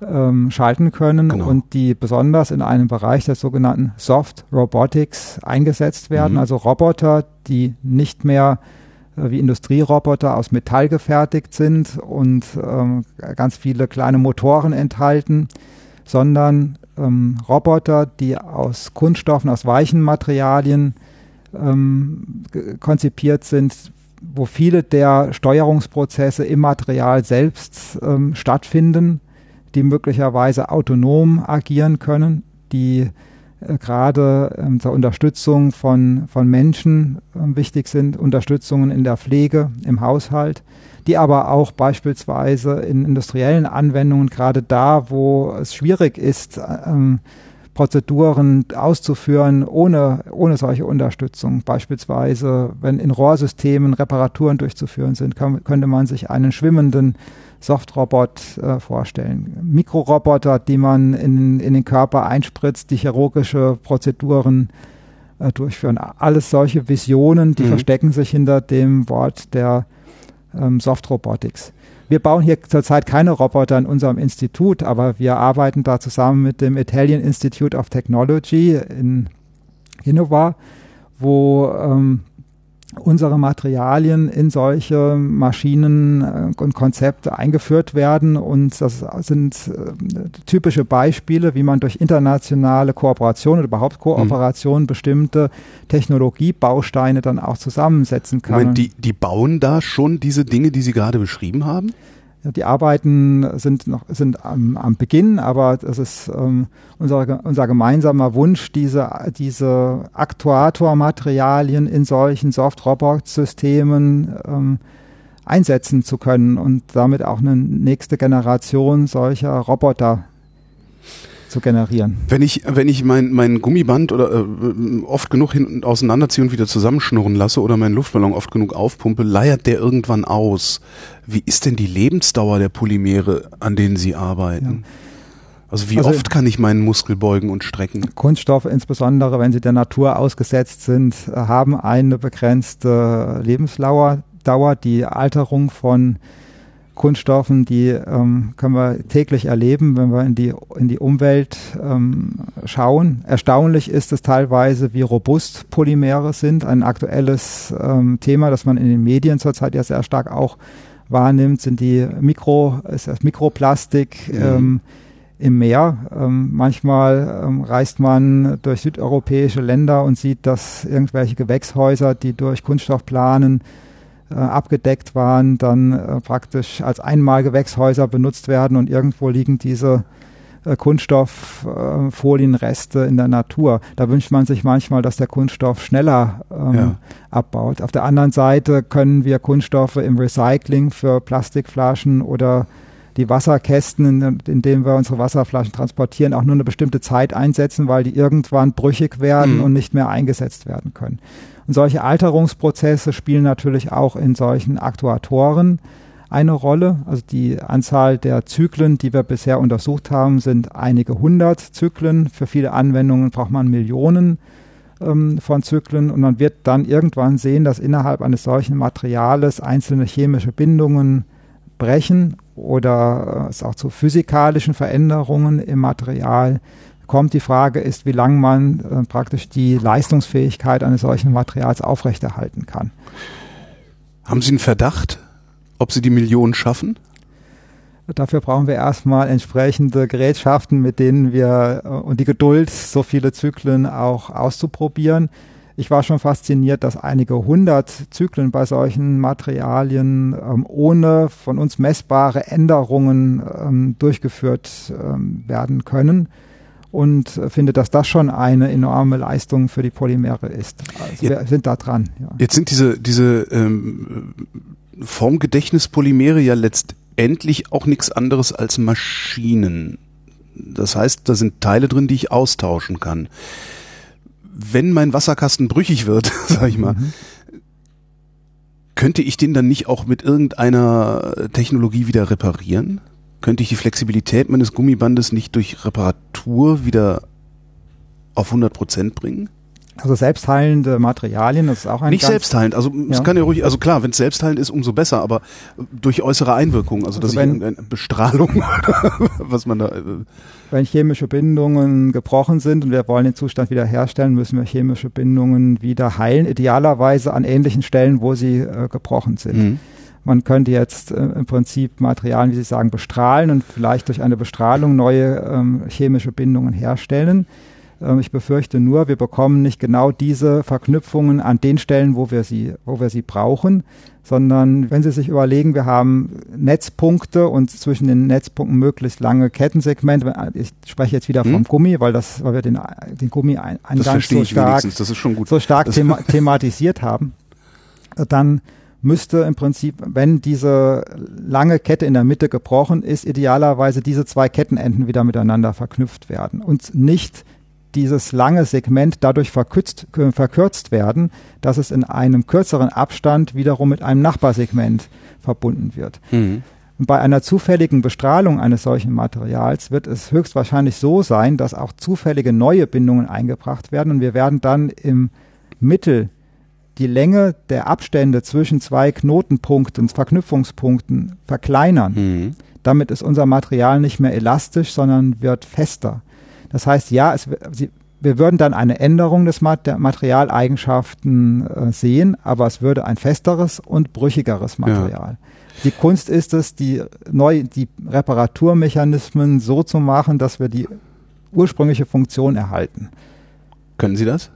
ähm, schalten können genau. und die besonders in einem Bereich des sogenannten Soft Robotics eingesetzt werden. Mhm. Also Roboter, die nicht mehr äh, wie Industrieroboter aus Metall gefertigt sind und ähm, ganz viele kleine Motoren enthalten, sondern ähm, Roboter, die aus Kunststoffen, aus weichen Materialien ähm, konzipiert sind, wo viele der Steuerungsprozesse im Material selbst ähm, stattfinden, die möglicherweise autonom agieren können, die äh, gerade ähm, zur Unterstützung von, von Menschen äh, wichtig sind, Unterstützungen in der Pflege, im Haushalt, die aber auch beispielsweise in industriellen Anwendungen, gerade da, wo es schwierig ist, ähm, Prozeduren auszuführen ohne, ohne solche Unterstützung. Beispielsweise, wenn in Rohrsystemen Reparaturen durchzuführen sind, kann, könnte man sich einen schwimmenden Softrobot äh, vorstellen. Mikroroboter, die man in, in den Körper einspritzt, die chirurgische Prozeduren äh, durchführen. Alles solche Visionen, die mhm. verstecken sich hinter dem Wort der ähm, Softrobotics. Wir bauen hier zurzeit keine Roboter in unserem Institut, aber wir arbeiten da zusammen mit dem Italian Institute of Technology in Genova, wo ähm, unsere Materialien in solche Maschinen äh, und Konzepte eingeführt werden. Und das sind äh, typische Beispiele, wie man durch internationale Kooperation oder überhaupt Kooperation mhm. bestimmte Technologiebausteine dann auch zusammensetzen kann. Moment, die, die bauen da schon diese Dinge, die Sie gerade beschrieben haben? Die Arbeiten sind noch sind am, am Beginn, aber das ist ähm, unser, unser gemeinsamer Wunsch, diese, diese Aktuatormaterialien in solchen Soft-Robot-Systemen ähm, einsetzen zu können und damit auch eine nächste Generation solcher Roboter zu generieren. Wenn ich, wenn ich mein, mein Gummiband oder äh, oft genug hin auseinanderziehe und wieder zusammenschnurren lasse oder meinen Luftballon oft genug aufpumpe, leiert der irgendwann aus. Wie ist denn die Lebensdauer der Polymere, an denen Sie arbeiten? Ja. Also wie also oft kann ich meinen Muskel beugen und strecken? Kunststoffe, insbesondere wenn sie der Natur ausgesetzt sind, haben eine begrenzte Lebensdauer. Die Alterung von Kunststoffen, die ähm, können wir täglich erleben, wenn wir in die, in die Umwelt ähm, schauen. Erstaunlich ist es teilweise, wie robust Polymere sind. Ein aktuelles ähm, Thema, das man in den Medien zurzeit ja sehr stark auch wahrnimmt, sind die Mikro, ist das Mikroplastik mhm. ähm, im Meer. Ähm, manchmal ähm, reist man durch südeuropäische Länder und sieht, dass irgendwelche Gewächshäuser, die durch Kunststoff planen, abgedeckt waren, dann äh, praktisch als Einmalgewächshäuser benutzt werden und irgendwo liegen diese äh, Kunststofffolienreste in der Natur. Da wünscht man sich manchmal, dass der Kunststoff schneller ähm, ja. abbaut. Auf der anderen Seite können wir Kunststoffe im Recycling für Plastikflaschen oder die Wasserkästen, in, in denen wir unsere Wasserflaschen transportieren, auch nur eine bestimmte Zeit einsetzen, weil die irgendwann brüchig werden mhm. und nicht mehr eingesetzt werden können. Und solche Alterungsprozesse spielen natürlich auch in solchen Aktuatoren eine Rolle. Also die Anzahl der Zyklen, die wir bisher untersucht haben, sind einige hundert Zyklen. Für viele Anwendungen braucht man Millionen ähm, von Zyklen und man wird dann irgendwann sehen, dass innerhalb eines solchen Materiales einzelne chemische Bindungen brechen oder äh, es auch zu physikalischen Veränderungen im Material kommt. Die Frage ist, wie lange man äh, praktisch die Leistungsfähigkeit eines solchen Materials aufrechterhalten kann. Haben Sie einen Verdacht, ob Sie die Millionen schaffen? Dafür brauchen wir erstmal entsprechende Gerätschaften, mit denen wir äh, und die Geduld, so viele Zyklen auch auszuprobieren. ich war schon fasziniert, dass einige hundert Zyklen bei solchen Materialien ähm, ohne von uns messbare Änderungen ähm, durchgeführt ähm, werden können und finde, dass das schon eine enorme Leistung für die Polymere ist. Also Ja. wir sind da dran. Ja. Jetzt sind diese, diese ähm, Formgedächtnispolymere ja letztendlich auch nichts anderes als Maschinen. Das heißt, da sind Teile drin, die ich austauschen kann. Wenn mein Wasserkasten brüchig wird, sag ich mal, Mhm. könnte ich den dann nicht auch mit irgendeiner Technologie wieder reparieren? Könnte ich die Flexibilität meines Gummibandes nicht durch Reparatur wieder auf 100 Prozent bringen? Also selbstheilende Materialien, das ist auch ein Nicht selbstheilend, also es Ja. kann ja ruhig, also klar, wenn es selbstheilend ist, umso besser, aber durch äußere Einwirkung, also, dass Also wenn- ich Bestrahlung, was man da, äh, Wenn chemische Bindungen gebrochen sind und wir wollen den Zustand wiederherstellen, müssen wir chemische Bindungen wieder heilen, idealerweise an ähnlichen Stellen, wo sie äh, gebrochen sind. mhm. Man könnte jetzt äh, im Prinzip Materialien, wie Sie sagen, bestrahlen und vielleicht durch eine Bestrahlung neue ähm, chemische Bindungen herstellen. Ähm, ich befürchte nur, wir bekommen nicht genau diese Verknüpfungen an den Stellen, wo wir sie, wo wir sie brauchen, sondern wenn Sie sich überlegen, wir haben Netzpunkte und zwischen den Netzpunkten möglichst lange Kettensegmente. Ich spreche jetzt wieder Hm? vom Gummi, weil das, weil wir den, den Gummi das so stark wenigstens, das ist schon gut. so stark thema thematisiert haben, dann müsste im Prinzip, wenn diese lange Kette in der Mitte gebrochen ist, idealerweise diese zwei Kettenenden wieder miteinander verknüpft werden und nicht dieses lange Segment dadurch verkürzt, äh, verkürzt werden, dass es in einem kürzeren Abstand wiederum mit einem Nachbarsegment verbunden wird. Mhm. Bei einer zufälligen Bestrahlung eines solchen Materials wird es höchstwahrscheinlich so sein, dass auch zufällige neue Bindungen eingebracht werden und wir werden dann im Mittel die Länge der Abstände zwischen zwei Knotenpunkten, Verknüpfungspunkten verkleinern. Mhm. Damit ist unser Material nicht mehr elastisch, sondern wird fester. Das heißt, ja, es, sie, wir würden dann eine Änderung des Mat der Materialeigenschaften äh, sehen, aber es würde ein festeres und brüchigeres Material. Die Kunst ist es, die, neu, die Reparaturmechanismen so zu machen, dass wir die ursprüngliche Funktion erhalten. Können Sie das?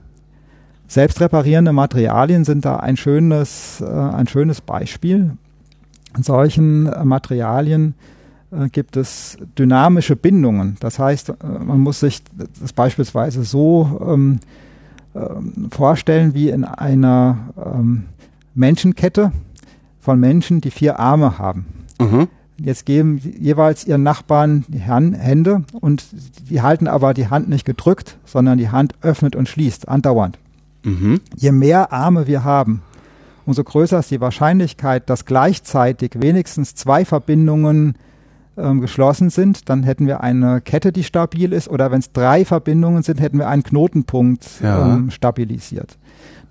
Selbstreparierende Materialien sind da ein schönes, äh, ein schönes Beispiel. In solchen äh, Materialien äh, gibt es dynamische Bindungen. Das heißt, äh, man muss sich das beispielsweise so ähm, ähm, vorstellen wie in einer ähm, Menschenkette von Menschen, die vier Arme haben. Mhm. Jetzt geben jeweils ihren Nachbarn die Han- Hände und die halten aber die Hand nicht gedrückt, sondern die Hand öffnet und schließt andauernd. Mhm. Je mehr Arme wir haben, umso größer ist die Wahrscheinlichkeit, dass gleichzeitig wenigstens zwei Verbindungen ähm, geschlossen sind. Dann hätten wir eine Kette, die stabil ist, oder wenn es drei Verbindungen sind, hätten wir einen Knotenpunkt Ja. ähm, stabilisiert.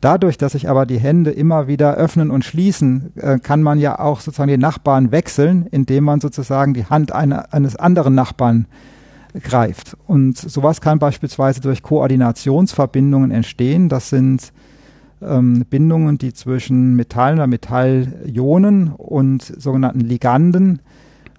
Dadurch, dass sich aber die Hände immer wieder öffnen und schließen, äh, kann man ja auch sozusagen den Nachbarn wechseln, indem man sozusagen die Hand eine, eines anderen Nachbarn greift. Und sowas kann beispielsweise durch Koordinationsverbindungen entstehen. Das sind ähm, Bindungen, die zwischen Metallen oder Metallionen und sogenannten Liganden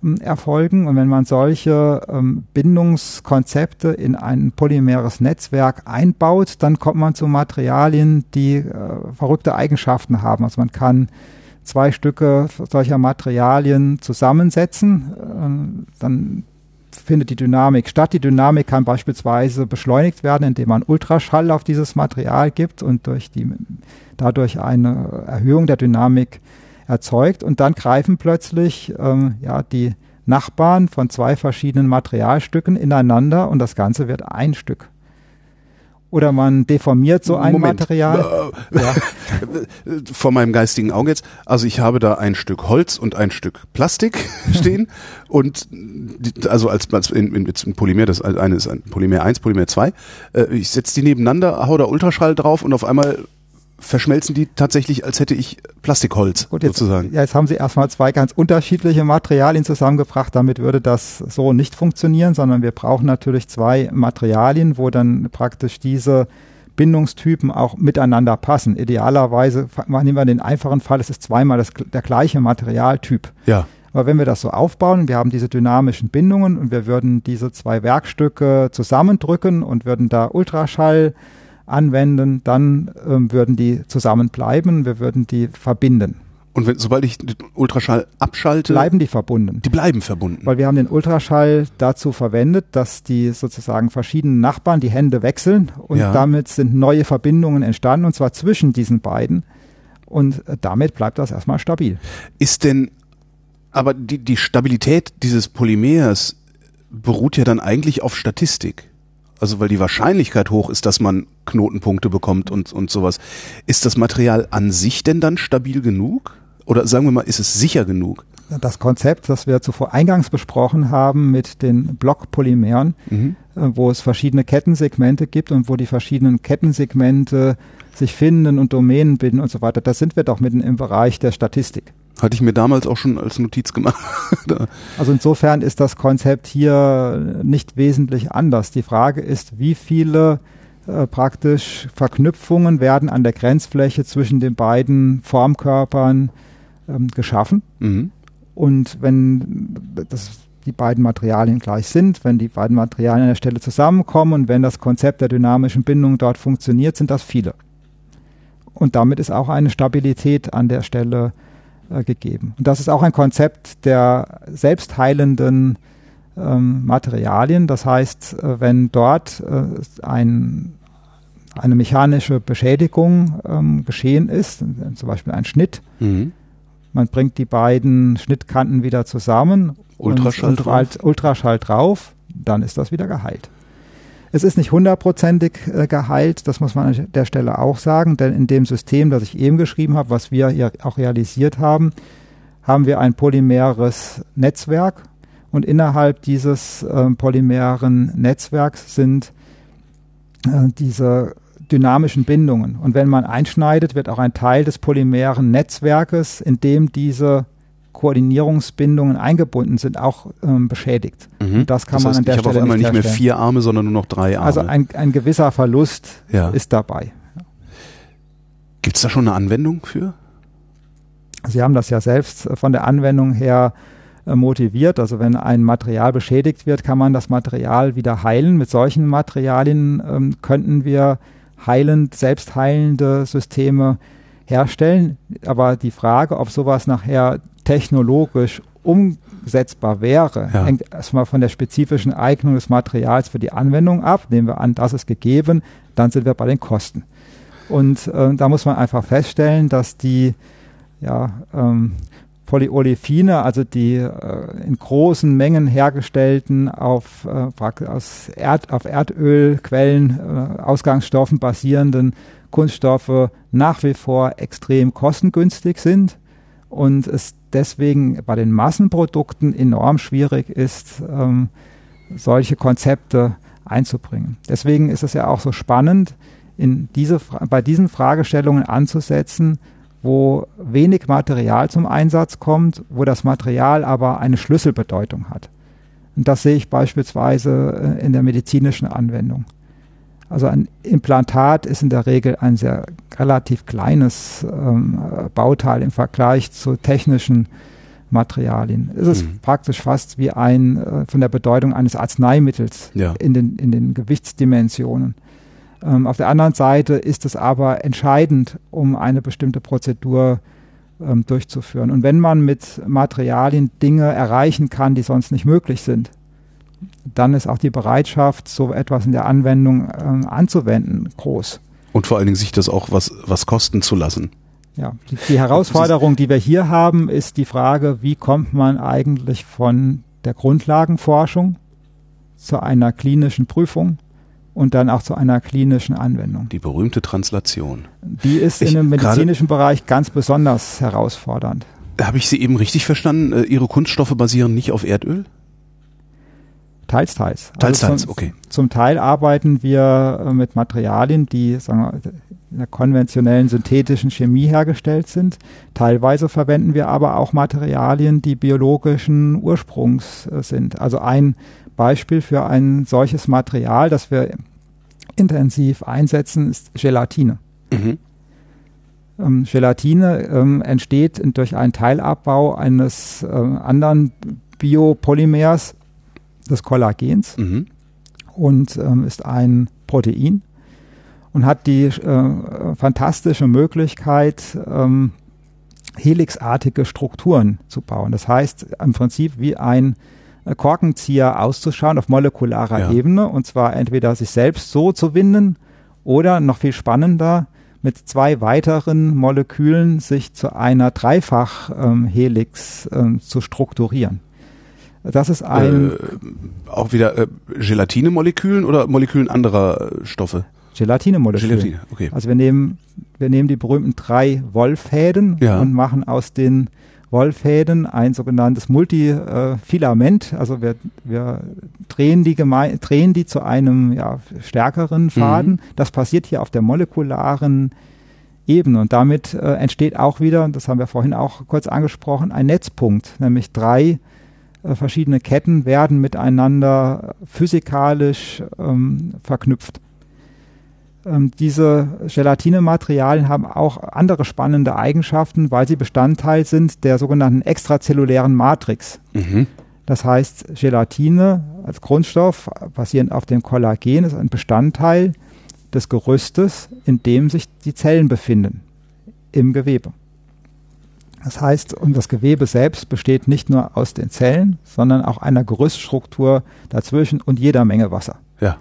ähm, erfolgen. Und wenn man solche ähm, Bindungskonzepte in ein polymeres Netzwerk einbaut, dann kommt man zu Materialien, die äh, verrückte Eigenschaften haben. Also man kann zwei Stücke solcher Materialien zusammensetzen, ähm, dann findet die Dynamik statt. Die Dynamik kann beispielsweise beschleunigt werden, indem man Ultraschall auf dieses Material gibt und durch die, dadurch eine Erhöhung der Dynamik erzeugt. Und dann greifen plötzlich ähm, ja, die Nachbarn von zwei verschiedenen Materialstücken ineinander und das Ganze wird ein Stück. Oder man deformiert so ein Moment. Material. Ja. Vor meinem geistigen Auge jetzt. Also ich habe da ein Stück Holz und ein Stück Plastik stehen und die, also als, als in, in, ein Polymer, das eine ist ein Polymer 1, Polymer 2. Äh, ich setze die nebeneinander, hau da Ultraschall drauf und auf einmal verschmelzen die tatsächlich, als hätte ich Plastikholz Gut, jetzt, sozusagen. ja, jetzt haben Sie erstmal zwei ganz unterschiedliche Materialien zusammengebracht. Damit würde das so nicht funktionieren, sondern wir brauchen natürlich zwei Materialien, wo dann praktisch diese Bindungstypen auch miteinander passen. Idealerweise nehmen wir den einfachen Fall, es ist zweimal das, der gleiche Materialtyp. Ja. Aber wenn wir das so aufbauen, wir haben diese dynamischen Bindungen und wir würden diese zwei Werkstücke zusammendrücken und würden da Ultraschall anwenden, dann ähm, würden die zusammenbleiben, wir würden die verbinden. Und wenn, sobald ich den Ultraschall abschalte, bleiben die verbunden. Die bleiben verbunden. Weil wir haben den Ultraschall dazu verwendet, dass die sozusagen verschiedenen Nachbarn die Hände wechseln und ja. damit sind neue Verbindungen entstanden und zwar zwischen diesen beiden. Und damit bleibt das erstmal stabil. Ist denn aber die, die Stabilität dieses Polymers beruht ja dann eigentlich auf Statistik. Also weil die Wahrscheinlichkeit hoch ist, dass man Knotenpunkte bekommt und, und sowas. Ist das Material an sich denn dann stabil genug? Oder sagen wir mal, ist es sicher genug? Das Konzept, das wir zuvor eingangs besprochen haben mit den Blockpolymeren, mhm. Äh, wo es verschiedene Kettensegmente gibt und wo die verschiedenen Kettensegmente sich finden und Domänen bilden und so weiter, da sind wir doch mitten im Bereich der Statistik. Hatte ich mir damals auch schon als Notiz gemacht. also insofern ist das Konzept hier nicht wesentlich anders. Die Frage ist, wie viele äh, praktisch Verknüpfungen werden an der Grenzfläche zwischen den beiden Formkörpern ähm, geschaffen. Mhm. Und wenn das, die beiden Materialien gleich sind, wenn die beiden Materialien an der Stelle zusammenkommen und wenn das Konzept der dynamischen Bindung dort funktioniert, sind das viele. Und damit ist auch eine Stabilität an der Stelle äh, gegeben. Und das ist auch ein Konzept der selbstheilenden ähm, Materialien. Das heißt, äh, wenn dort äh, ein, eine mechanische Beschädigung ähm, geschehen ist, zum Beispiel ein Schnitt, mhm. man bringt die beiden Schnittkanten wieder zusammen Ultraschall, und, und drauf. Ultraschall drauf, dann ist das wieder geheilt. Es ist nicht hundertprozentig äh, geheilt, das muss man an der Stelle auch sagen, denn in dem System, das ich eben geschrieben habe, was wir ja auch realisiert haben, haben wir ein polymeres Netzwerk und innerhalb dieses äh, polymeren Netzwerks sind äh, diese dynamischen Bindungen. Und wenn man einschneidet, wird auch ein Teil des polymeren Netzwerkes, in dem diese Koordinierungsbindungen eingebunden sind, auch ähm, beschädigt. Mhm. das kann das heißt, man an der ich Stelle auf einmal nicht, nicht mehr vier Arme, sondern nur noch drei Arme. Also ein, ein gewisser Verlust ja. ist dabei. Gibt es da schon eine Anwendung für? Sie haben das ja selbst von der Anwendung her äh, motiviert. Also wenn ein Material beschädigt wird, kann man das Material wieder heilen. Mit solchen Materialien ähm, könnten wir heilend, selbstheilende Systeme herstellen. Aber die Frage, ob sowas nachher technologisch umsetzbar wäre, ja. hängt erstmal von der spezifischen Eignung des Materials für die Anwendung ab. Nehmen wir an, das ist gegeben, dann sind wir bei den Kosten. Und äh, da muss man einfach feststellen, dass die ja, ähm, Polyolefine, also die äh, in großen Mengen hergestellten auf, äh, aus Erd, auf Erdölquellen, äh, Ausgangsstoffen basierenden Kunststoffe nach wie vor extrem kostengünstig sind und es deswegen bei den Massenprodukten enorm schwierig ist, ähm, solche Konzepte einzubringen. Deswegen ist es ja auch so spannend, in diese, bei diesen Fragestellungen anzusetzen, wo wenig Material zum Einsatz kommt, wo das Material aber eine Schlüsselbedeutung hat. Und das sehe ich beispielsweise äh, in der medizinischen Anwendung. Also ein Implantat ist in der Regel ein sehr relativ kleines ähm, Bauteil im Vergleich zu technischen Materialien. Es ist mhm. praktisch fast wie ein äh, von der Bedeutung eines Arzneimittels ja. in, den, in den Gewichtsdimensionen. Ähm, auf der anderen Seite ist es aber entscheidend, um eine bestimmte Prozedur ähm, durchzuführen. Und wenn man mit Materialien Dinge erreichen kann, die sonst nicht möglich sind, dann ist auch die Bereitschaft, so etwas in der Anwendung äh, anzuwenden, groß. Und vor allen Dingen sich das auch was, was kosten zu lassen. Ja, die, die Herausforderung, die wir hier haben, ist die Frage, wie kommt man eigentlich von der Grundlagenforschung zu einer klinischen Prüfung und dann auch zu einer klinischen Anwendung. Die berühmte Translation. Die ist ich in dem medizinischen Bereich ganz besonders herausfordernd. Habe ich Sie eben richtig verstanden? Äh, Ihre Kunststoffe basieren nicht auf Erdöl? Teils, teils. Teils, also zum, okay. Zum Teil arbeiten wir äh, mit Materialien, die sagen wir, in der konventionellen synthetischen Chemie hergestellt sind. Teilweise verwenden wir aber auch Materialien, die biologischen Ursprungs äh, sind. Also ein Beispiel für ein solches Material, das wir intensiv einsetzen, ist Gelatine. Mhm. Ähm, Gelatine ähm, entsteht durch einen Teilabbau eines äh, anderen Biopolymers, des Kollagens mhm. und ähm, ist ein Protein. und hat die äh, fantastische Möglichkeit, ähm, helixartige Strukturen zu bauen. Das heißt im Prinzip wie ein Korkenzieher auszuschauen auf molekularer ja. Ebene und zwar entweder sich selbst so zu winden oder noch viel spannender mit zwei weiteren Molekülen sich zu einer Dreifach-Helix ähm, ähm, zu strukturieren. Das ist ein. Äh, auch wieder äh, Gelatinemolekülen oder Molekülen anderer äh, Stoffe? Gelatinemoleküle. Gelatine, okay. Also wir nehmen, wir nehmen die berühmten drei Wolfäden ja. und machen aus den Wolfäden ein sogenanntes Multifilament. Also wir, wir drehen, die drehen die zu einem ja, stärkeren Faden. Mhm. Das passiert hier auf der molekularen Ebene und damit äh, entsteht auch wieder, das haben wir vorhin auch kurz angesprochen, ein Netzpunkt, nämlich drei verschiedene Ketten werden miteinander physikalisch ähm, verknüpft. Ähm, diese Gelatine-Materialien haben auch andere spannende Eigenschaften, weil sie Bestandteil sind der sogenannten extrazellulären Matrix. Mhm. Das heißt, Gelatine als Grundstoff basierend auf dem Kollagen ist ein Bestandteil des Gerüstes, in dem sich die Zellen befinden im Gewebe. Das heißt, das Gewebe selbst besteht nicht nur aus den Zellen, sondern auch einer Gerüststruktur dazwischen und jeder Menge Wasser. Ja.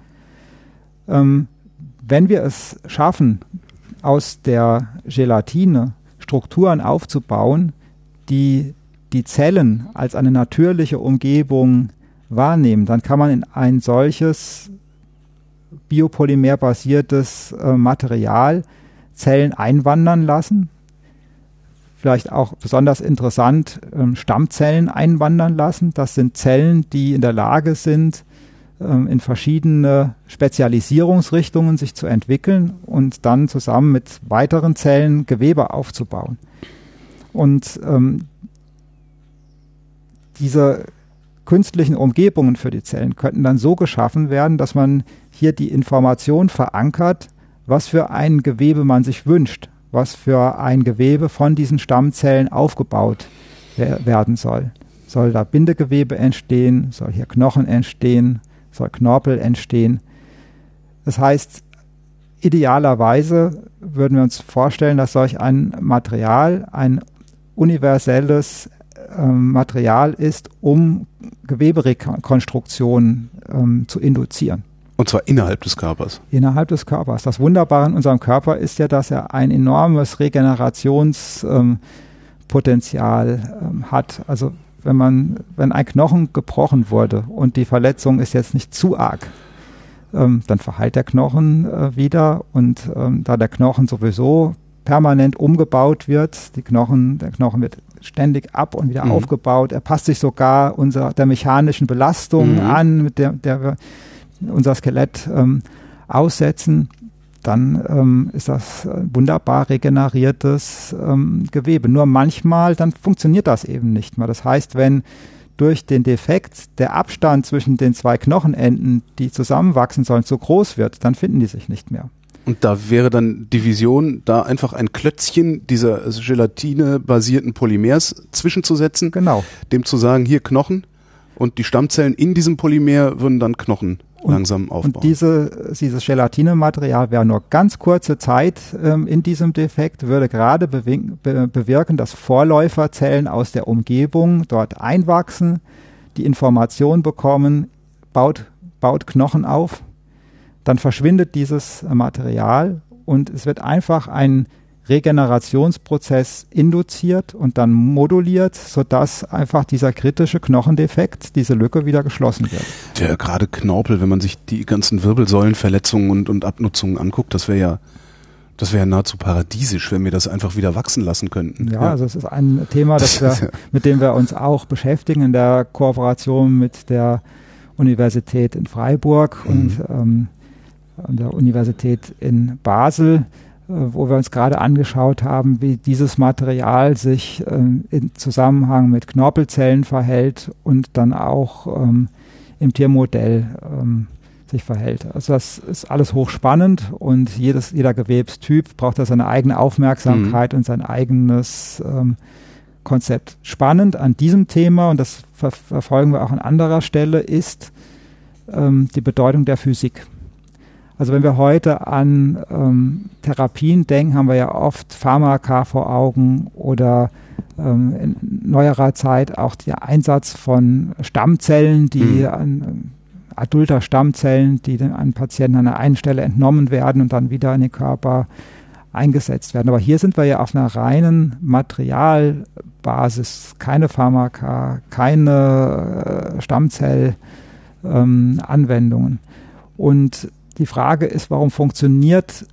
Ähm, wenn wir es schaffen, aus der Gelatine Strukturen aufzubauen, die die Zellen als eine natürliche Umgebung wahrnehmen, dann kann man in ein solches biopolymerbasiertes äh, Material Zellen einwandern lassen, vielleicht auch besonders interessant ähm, Stammzellen einwandern lassen. Das sind Zellen, die in der Lage sind, ähm, in verschiedene Spezialisierungsrichtungen sich zu entwickeln und dann zusammen mit weiteren Zellen Gewebe aufzubauen. Und ähm, diese künstlichen Umgebungen für die Zellen könnten dann so geschaffen werden, dass man hier die Information verankert, was für ein Gewebe man sich wünscht was für ein Gewebe von diesen Stammzellen aufgebaut werden soll. Soll da Bindegewebe entstehen? Soll hier Knochen entstehen? Soll Knorpel entstehen? Das heißt, idealerweise würden wir uns vorstellen, dass solch ein Material ein universelles äh, Material ist, um Geweberekonstruktion ähm, zu induzieren. Und zwar innerhalb des Körpers. Innerhalb des Körpers. Das Wunderbare an unserem Körper ist ja, dass er ein enormes Regenerationspotenzial ähm, ähm, hat. Also wenn man, wenn ein Knochen gebrochen wurde und die Verletzung ist jetzt nicht zu arg, ähm, dann verheilt der Knochen äh, wieder und ähm, da der Knochen sowieso permanent umgebaut wird, die Knochen, der Knochen wird ständig ab und wieder mhm. aufgebaut. Er passt sich sogar unserer der mechanischen Belastung mhm. an, mit der, der wir unser Skelett ähm, aussetzen, dann ähm, ist das wunderbar regeneriertes ähm, Gewebe. Nur manchmal, dann funktioniert das eben nicht mehr. Das heißt, wenn durch den Defekt der Abstand zwischen den zwei Knochenenden, die zusammenwachsen sollen, so groß wird, dann finden die sich nicht mehr. Und da wäre dann Division, da einfach ein Klötzchen dieser Gelatine-basierten Polymers zwischenzusetzen. Genau. Dem zu sagen, hier Knochen und die Stammzellen in diesem Polymer würden dann Knochen und, langsam aufbauen. Und diese, dieses Gelatine-Material wäre nur ganz kurze Zeit ähm, in diesem Defekt, würde gerade be bewirken, dass Vorläuferzellen aus der Umgebung dort einwachsen, die Information bekommen, baut, baut Knochen auf, dann verschwindet dieses Material und es wird einfach ein Regenerationsprozess induziert und dann moduliert, sodass einfach dieser kritische Knochendefekt, diese Lücke wieder geschlossen wird. Der gerade Knorpel, wenn man sich die ganzen Wirbelsäulenverletzungen und, und Abnutzungen anguckt, das wäre ja das wäre nahezu paradiesisch, wenn wir das einfach wieder wachsen lassen könnten. Ja, ja. also es ist ein Thema, das wir, mit dem wir uns auch beschäftigen in der Kooperation mit der Universität in Freiburg mhm. und ähm, der Universität in Basel. Äh, wo wir uns gerade angeschaut haben, wie dieses Material sich ähm, in Zusammenhang mit Knorpelzellen verhält und dann auch ähm, im Tiermodell ähm, sich verhält. Also das ist alles hochspannend und jedes, jeder Gewebstyp braucht da seine eigene Aufmerksamkeit mhm. und sein eigenes ähm, Konzept. Spannend an diesem Thema, und das ver verfolgen wir auch an anderer Stelle, ist ähm, die Bedeutung der Physik. Also wenn wir heute an ähm, Therapien denken, haben wir ja oft Pharmaka vor Augen oder ähm, in neuerer Zeit auch der Einsatz von Stammzellen, die mhm. an adulter Stammzellen, die an Patienten an einer einen Stelle entnommen werden und dann wieder in den Körper eingesetzt werden. Aber hier sind wir ja auf einer reinen Materialbasis, keine Pharmaka, keine äh, Stammzellanwendungen. Ähm, und die Frage ist, warum funktioniert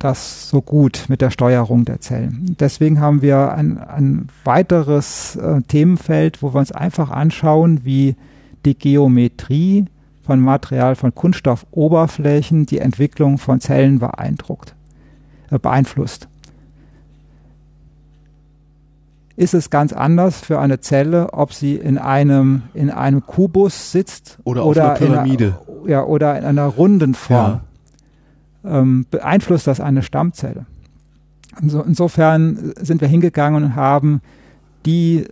das so gut mit der Steuerung der Zellen? Deswegen haben wir ein, ein weiteres äh, Themenfeld, wo wir uns einfach anschauen, wie die Geometrie von Material, von Kunststoffoberflächen die Entwicklung von Zellen beeindruckt, äh, beeinflusst. Ist es ganz anders für eine Zelle, ob sie in einem, in einem Kubus sitzt oder, oder auf einer Pyramide. In ja, oder in einer runden Form. Ja. Ähm, beeinflusst das eine Stammzelle. Also insofern sind wir hingegangen und haben die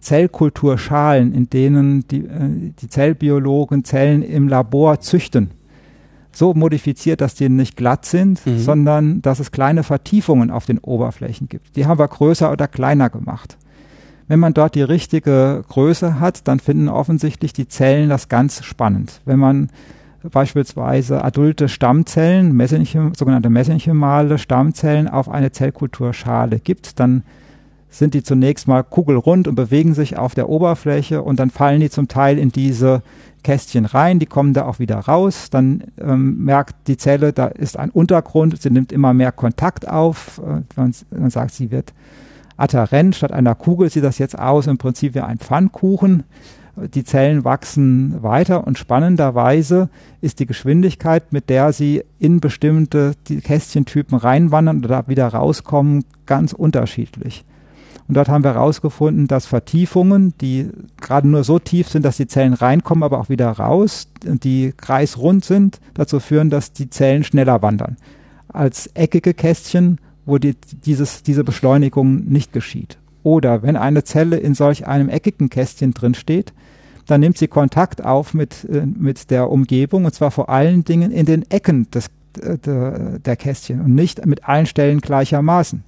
Zellkulturschalen, in denen die, äh, die Zellbiologen Zellen im Labor züchten, so modifiziert, dass die nicht glatt sind, mhm. sondern dass es kleine Vertiefungen auf den Oberflächen gibt. Die haben wir größer oder kleiner gemacht. Wenn man dort die richtige Größe hat, dann finden offensichtlich die Zellen das ganz spannend. Wenn man beispielsweise adulte Stammzellen, Mesenchem, sogenannte mesenchymale Stammzellen auf eine Zellkulturschale gibt, dann sind die zunächst mal kugelrund und bewegen sich auf der Oberfläche und dann fallen die zum Teil in diese Kästchen rein, die kommen da auch wieder raus, dann ähm, merkt die Zelle, da ist ein Untergrund, sie nimmt immer mehr Kontakt auf, äh, man, man sagt, sie wird adherent, statt einer Kugel sieht das jetzt aus, im Prinzip wie ein Pfannkuchen. Die Zellen wachsen weiter und spannenderweise ist die Geschwindigkeit, mit der sie in bestimmte Kästchentypen reinwandern oder wieder rauskommen, ganz unterschiedlich. Und dort haben wir herausgefunden, dass Vertiefungen, die gerade nur so tief sind, dass die Zellen reinkommen, aber auch wieder raus, die kreisrund sind, dazu führen, dass die Zellen schneller wandern. Als eckige Kästchen, wo die, dieses, diese Beschleunigung nicht geschieht. Oder wenn eine Zelle in solch einem eckigen Kästchen drin steht, dann nimmt sie Kontakt auf mit, äh, mit der Umgebung und zwar vor allen Dingen in den Ecken des, äh, der, der Kästchen und nicht mit allen Stellen gleichermaßen.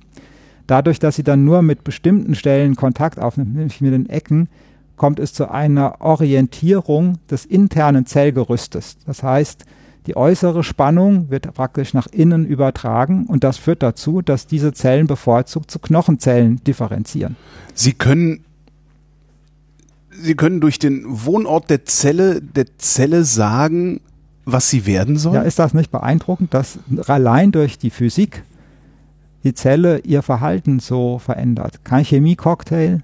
Dadurch, dass sie dann nur mit bestimmten Stellen Kontakt aufnimmt, nämlich mit den Ecken, kommt es zu einer Orientierung des internen Zellgerüstes. Das heißt, die äußere Spannung wird praktisch nach innen übertragen und das führt dazu, dass diese Zellen bevorzugt zu Knochenzellen differenzieren. Sie können Sie können durch den Wohnort der Zelle der Zelle sagen, was sie werden soll? Ja, ist das nicht beeindruckend, dass allein durch die Physik die Zelle ihr Verhalten so verändert. Kein Chemiecocktail,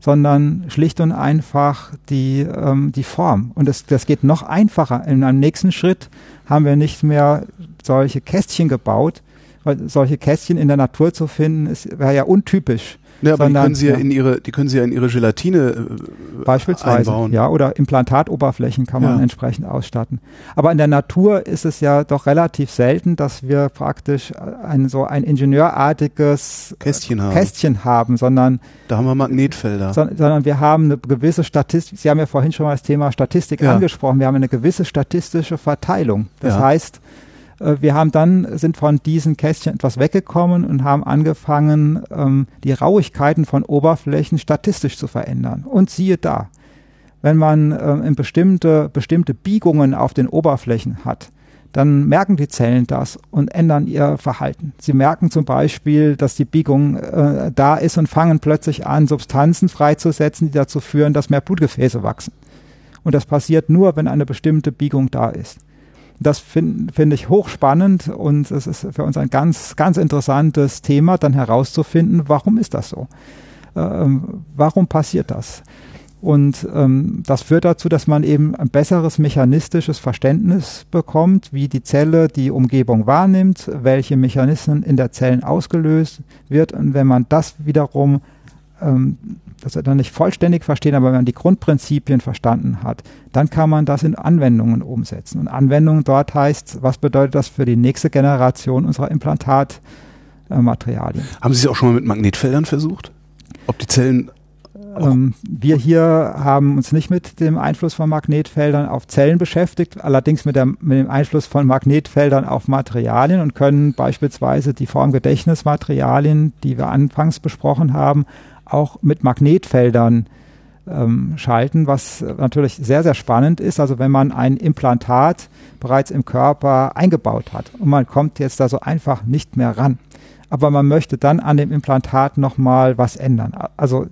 sondern schlicht und einfach die, ähm, die Form. Und das, das geht noch einfacher. In einem nächsten Schritt haben wir nicht mehr solche Kästchen gebaut, weil solche Kästchen in der Natur zu finden, wäre ja untypisch. Ja, aber sondern, die können Sie ja, in Ihre, die können Sie ja in Ihre Gelatine äh, beispielsweise, einbauen. ja, oder Implantatoberflächen kann man ja. entsprechend ausstatten. Aber in der Natur ist es ja doch relativ selten, dass wir praktisch ein so ein ingenieurartiges Kästchen haben, Kästchen haben sondern da haben wir Magnetfelder, so, sondern wir haben eine gewisse Statistik. Sie haben ja vorhin schon mal das Thema Statistik ja. angesprochen. Wir haben eine gewisse statistische Verteilung. Das heißt äh, wir haben dann, sind von diesen Kästchen etwas weggekommen und haben angefangen, ähm, die Rauigkeiten von Oberflächen statistisch zu verändern. Und siehe da, wenn man ähm, bestimmte, bestimmte Biegungen auf den Oberflächen hat, dann merken die Zellen das und ändern ihr Verhalten. Sie merken zum Beispiel, dass die Biegung äh, da ist und fangen plötzlich an, Substanzen freizusetzen, die dazu führen, dass mehr Blutgefäße wachsen. Und das passiert nur, wenn eine bestimmte Biegung da ist. Das finde find ich hochspannend und es ist für uns ein ganz, ganz interessantes Thema, dann herauszufinden, warum ist das so? Ähm, warum passiert das? Und ähm, das führt dazu, dass man eben ein besseres mechanistisches Verständnis bekommt, wie die Zelle die Umgebung wahrnimmt, welche Mechanismen in der Zellen ausgelöst wird. Und wenn man das wiederum ähm, das er dann nicht vollständig verstehen, aber wenn man die Grundprinzipien verstanden hat, dann kann man das in Anwendungen umsetzen. Und Anwendungen dort heißt, was bedeutet das für die nächste Generation unserer Implantatmaterialien? Haben Sie es auch schon mal mit Magnetfeldern versucht? Ob die Zellen Ähm, wir hier haben uns nicht mit dem Einfluss von Magnetfeldern auf Zellen beschäftigt, allerdings mit, der, mit dem Einfluss von Magnetfeldern auf Materialien und können beispielsweise die Formgedächtnismaterialien, die wir anfangs besprochen haben, auch mit Magnetfeldern ähm, schalten, was natürlich sehr, sehr spannend ist. Also wenn man ein Implantat bereits im Körper eingebaut hat und man kommt jetzt da so einfach nicht mehr ran. Aber man möchte dann an dem Implantat nochmal was ändern. Also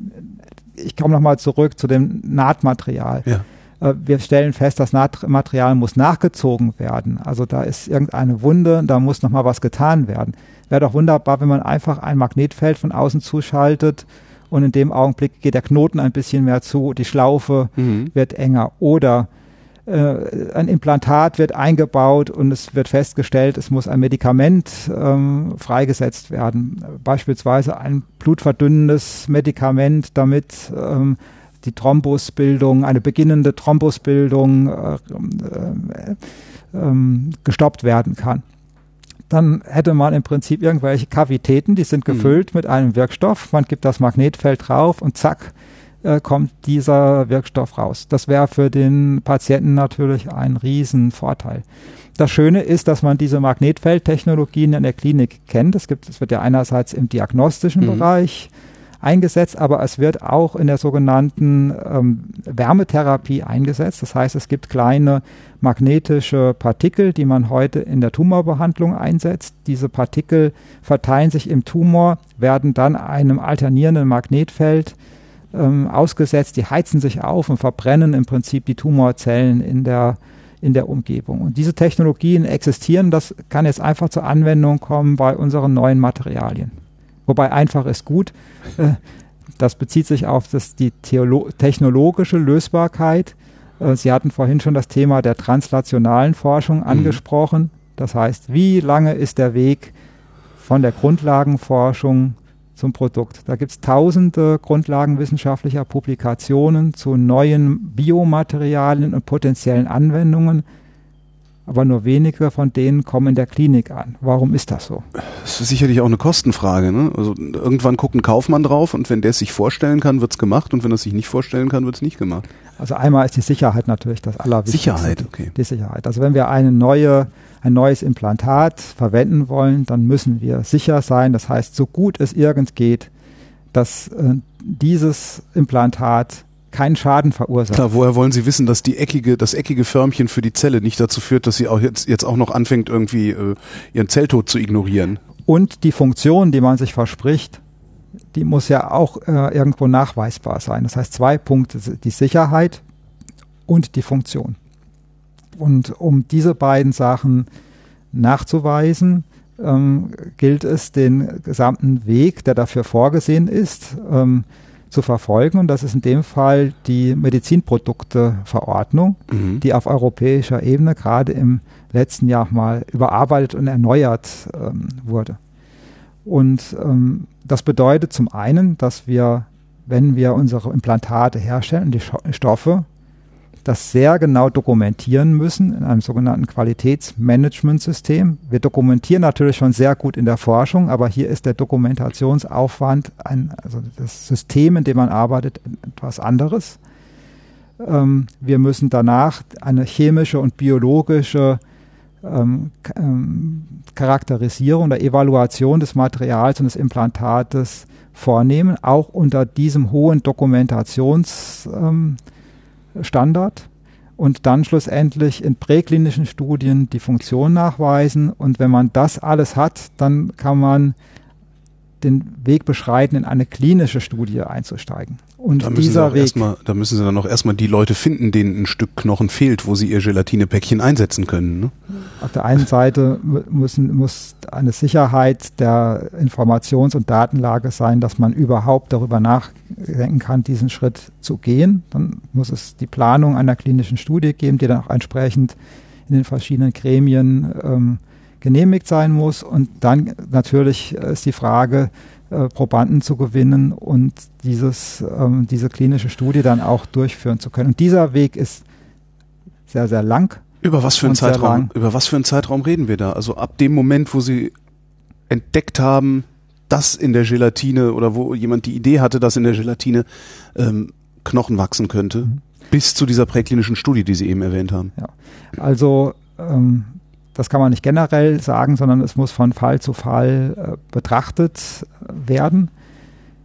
ich komme nochmal zurück zu dem Nahtmaterial. Ja. Äh, wir stellen fest, das Nahtmaterial muss nachgezogen werden. Also da ist irgendeine Wunde, da muss nochmal was getan werden. Wäre doch wunderbar, wenn man einfach ein Magnetfeld von außen zuschaltet und in dem Augenblick geht der Knoten ein bisschen mehr zu, die Schlaufe mhm. wird enger. Oder äh, ein Implantat wird eingebaut und es wird festgestellt, es muss ein Medikament ähm, freigesetzt werden. Beispielsweise ein blutverdünnendes Medikament, damit ähm, die Thrombusbildung, eine beginnende Thrombusbildung äh, äh, ähm, gestoppt werden kann. Dann hätte man im Prinzip irgendwelche Kavitäten, die sind mhm. gefüllt mhm. mit einem Wirkstoff, man gibt das Magnetfeld drauf und zack, äh, kommt dieser Wirkstoff raus. Das wäre für den Patienten natürlich ein Riesenvorteil. Das Schöne ist, dass man diese Magnetfeldtechnologien in der Klinik kennt. Es gibt, es wird ja einerseits im diagnostischen mhm. Bereich eingesetzt, aber es wird auch in der sogenannten ähm, Wärmetherapie eingesetzt. Das heißt, es gibt kleine magnetische Partikel, die man heute in der Tumorbehandlung einsetzt. Diese Partikel verteilen sich im Tumor, werden dann einem alternierenden Magnetfeld ähm, ausgesetzt, die heizen sich auf und verbrennen im Prinzip die Tumorzellen in der, in der Umgebung. Und diese Technologien existieren, das kann jetzt einfach zur Anwendung kommen bei unseren neuen Materialien. Wobei einfach ist gut. Das bezieht sich auf das, die Theolo technologische Lösbarkeit. Äh, Sie hatten vorhin schon das Thema der translationalen Forschung mhm. angesprochen. Mhm. Das heißt, wie lange ist der Weg von der Grundlagenforschung zum Produkt. Da gibt es tausende grundlagenwissenschaftlicher Publikationen zu neuen Biomaterialien und potenziellen Anwendungen, aber nur wenige von denen kommen in der Klinik an. Warum ist das so? Das ist sicherlich auch eine Kostenfrage. Ne? Also irgendwann guckt ein Kaufmann drauf und wenn der es sich vorstellen kann, wird es gemacht und wenn er es sich nicht vorstellen kann, wird es nicht gemacht. Also einmal ist die Sicherheit natürlich das Allerwichtigste. Sicherheit, okay. Die Sicherheit. Also wenn wir eine neue ein neues Implantat verwenden wollen, dann müssen wir sicher sein. Das heißt, so gut es irgend geht, dass äh, dieses Implantat keinen Schaden verursacht. Klar, woher wollen Sie wissen, dass die eckige, das eckige Förmchen für die Zelle nicht dazu führt, dass sie auch jetzt, jetzt auch noch anfängt, irgendwie äh, ihren Zelltod zu ignorieren? Und die Funktion, die man sich verspricht, die muss ja auch äh, irgendwo nachweisbar sein. Das heißt, zwei Punkte, die Sicherheit und die Funktion. Und um diese beiden Sachen nachzuweisen, ähm, gilt es, den gesamten Weg, der dafür vorgesehen ist, ähm, zu verfolgen. Und das ist in dem Fall die Medizinprodukteverordnung, mhm. die auf europäischer Ebene gerade im letzten Jahr mal überarbeitet und erneuert ähm, wurde. Und ähm, das bedeutet zum einen, dass wir, wenn wir unsere Implantate herstellen, die Stoffe das sehr genau dokumentieren müssen in einem sogenannten Qualitätsmanagementsystem. Wir dokumentieren natürlich schon sehr gut in der Forschung, aber hier ist der Dokumentationsaufwand, ein, also das System, in dem man arbeitet, etwas anderes. Ähm, wir müssen danach eine chemische und biologische ähm, ähm, Charakterisierung oder Evaluation des Materials und des Implantates vornehmen, auch unter diesem hohen Dokumentations ähm, Standard und dann schlussendlich in präklinischen Studien die Funktion nachweisen. Und wenn man das alles hat, dann kann man den Weg beschreiten, in eine klinische Studie einzusteigen. Und da dieser Weg. Erstmal, da müssen Sie dann noch erstmal die Leute finden, denen ein Stück Knochen fehlt, wo sie ihr Gelatinepäckchen einsetzen können. Ne? Auf der einen Seite müssen, muss eine Sicherheit der Informations- und Datenlage sein, dass man überhaupt darüber nachdenken kann, diesen Schritt zu gehen. Dann muss es die Planung einer klinischen Studie geben, die dann auch entsprechend in den verschiedenen Gremien ähm, genehmigt sein muss. Und dann natürlich ist die Frage, äh, Probanden zu gewinnen und dieses, ähm, diese klinische Studie dann auch durchführen zu können. Und dieser Weg ist sehr, sehr lang. Über was für einen Zeitraum? Über was für einen Zeitraum reden wir da? Also ab dem Moment, wo Sie entdeckt haben, dass in der Gelatine oder wo jemand die Idee hatte, dass in der Gelatine ähm, Knochen wachsen könnte, mhm. bis zu dieser präklinischen Studie, die Sie eben erwähnt haben. Ja, also ähm, das kann man nicht generell sagen, sondern es muss von Fall zu Fall äh, betrachtet werden.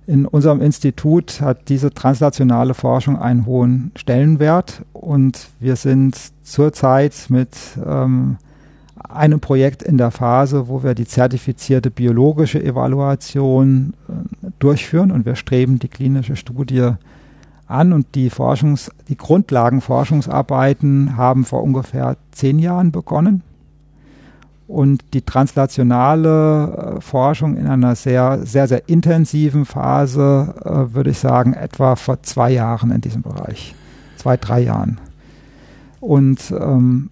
In unserem Institut hat diese translationale Forschung einen hohen Stellenwert und wir sind zurzeit mit ähm, einem Projekt in der Phase, wo wir die zertifizierte biologische Evaluation äh, durchführen und wir streben die klinische Studie an und die Forschungs-, die Grundlagenforschungsarbeiten haben vor ungefähr zehn Jahren begonnen und die translationale äh, Forschung in einer sehr, sehr, sehr intensiven Phase, äh, würde ich sagen, etwa vor zwei Jahren in diesem Bereich. Zwei, drei Jahren. Und ähm,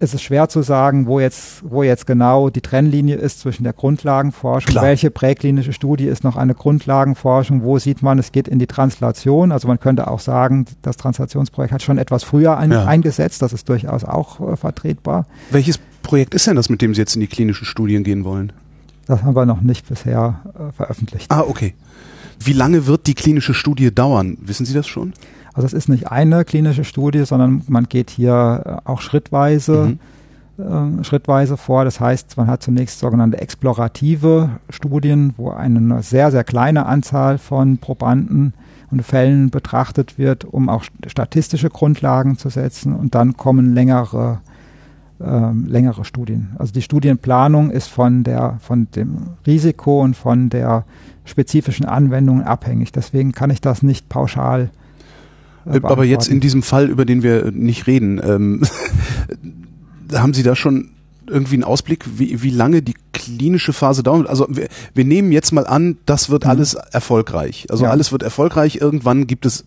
es ist schwer zu sagen, wo jetzt, wo jetzt genau die Trennlinie ist zwischen der Grundlagenforschung, Klar. welche präklinische Studie ist noch eine Grundlagenforschung, wo sieht man, es geht in die Translation. Also man könnte auch sagen, das Translationsprojekt hat schon etwas früher ein, ja. eingesetzt, das ist durchaus auch äh, vertretbar. Welches Projekt ist denn das, mit dem Sie jetzt in die klinischen Studien gehen wollen? Das haben wir noch nicht bisher äh, veröffentlicht. Ah, okay. Wie lange wird die klinische Studie dauern? Wissen Sie das schon? Also es ist nicht eine klinische Studie, sondern man geht hier äh, auch schrittweise, mhm. äh, schrittweise vor. Das heißt, man hat zunächst sogenannte explorative Studien, wo eine sehr, sehr kleine Anzahl von Probanden und Fällen betrachtet wird, um auch statistische Grundlagen zu setzen. Und dann kommen längere ähm, längere Studien. Also die Studienplanung ist von der von dem Risiko und von der spezifischen Anwendung abhängig. Deswegen kann ich das nicht pauschal Aber jetzt in diesem Fall, über den wir nicht reden, ähm, haben Sie da schon irgendwie einen Ausblick, wie, wie lange die klinische Phase dauert? Also wir, wir nehmen jetzt mal an, das wird mhm. alles erfolgreich. Also ja. alles wird erfolgreich. Irgendwann gibt es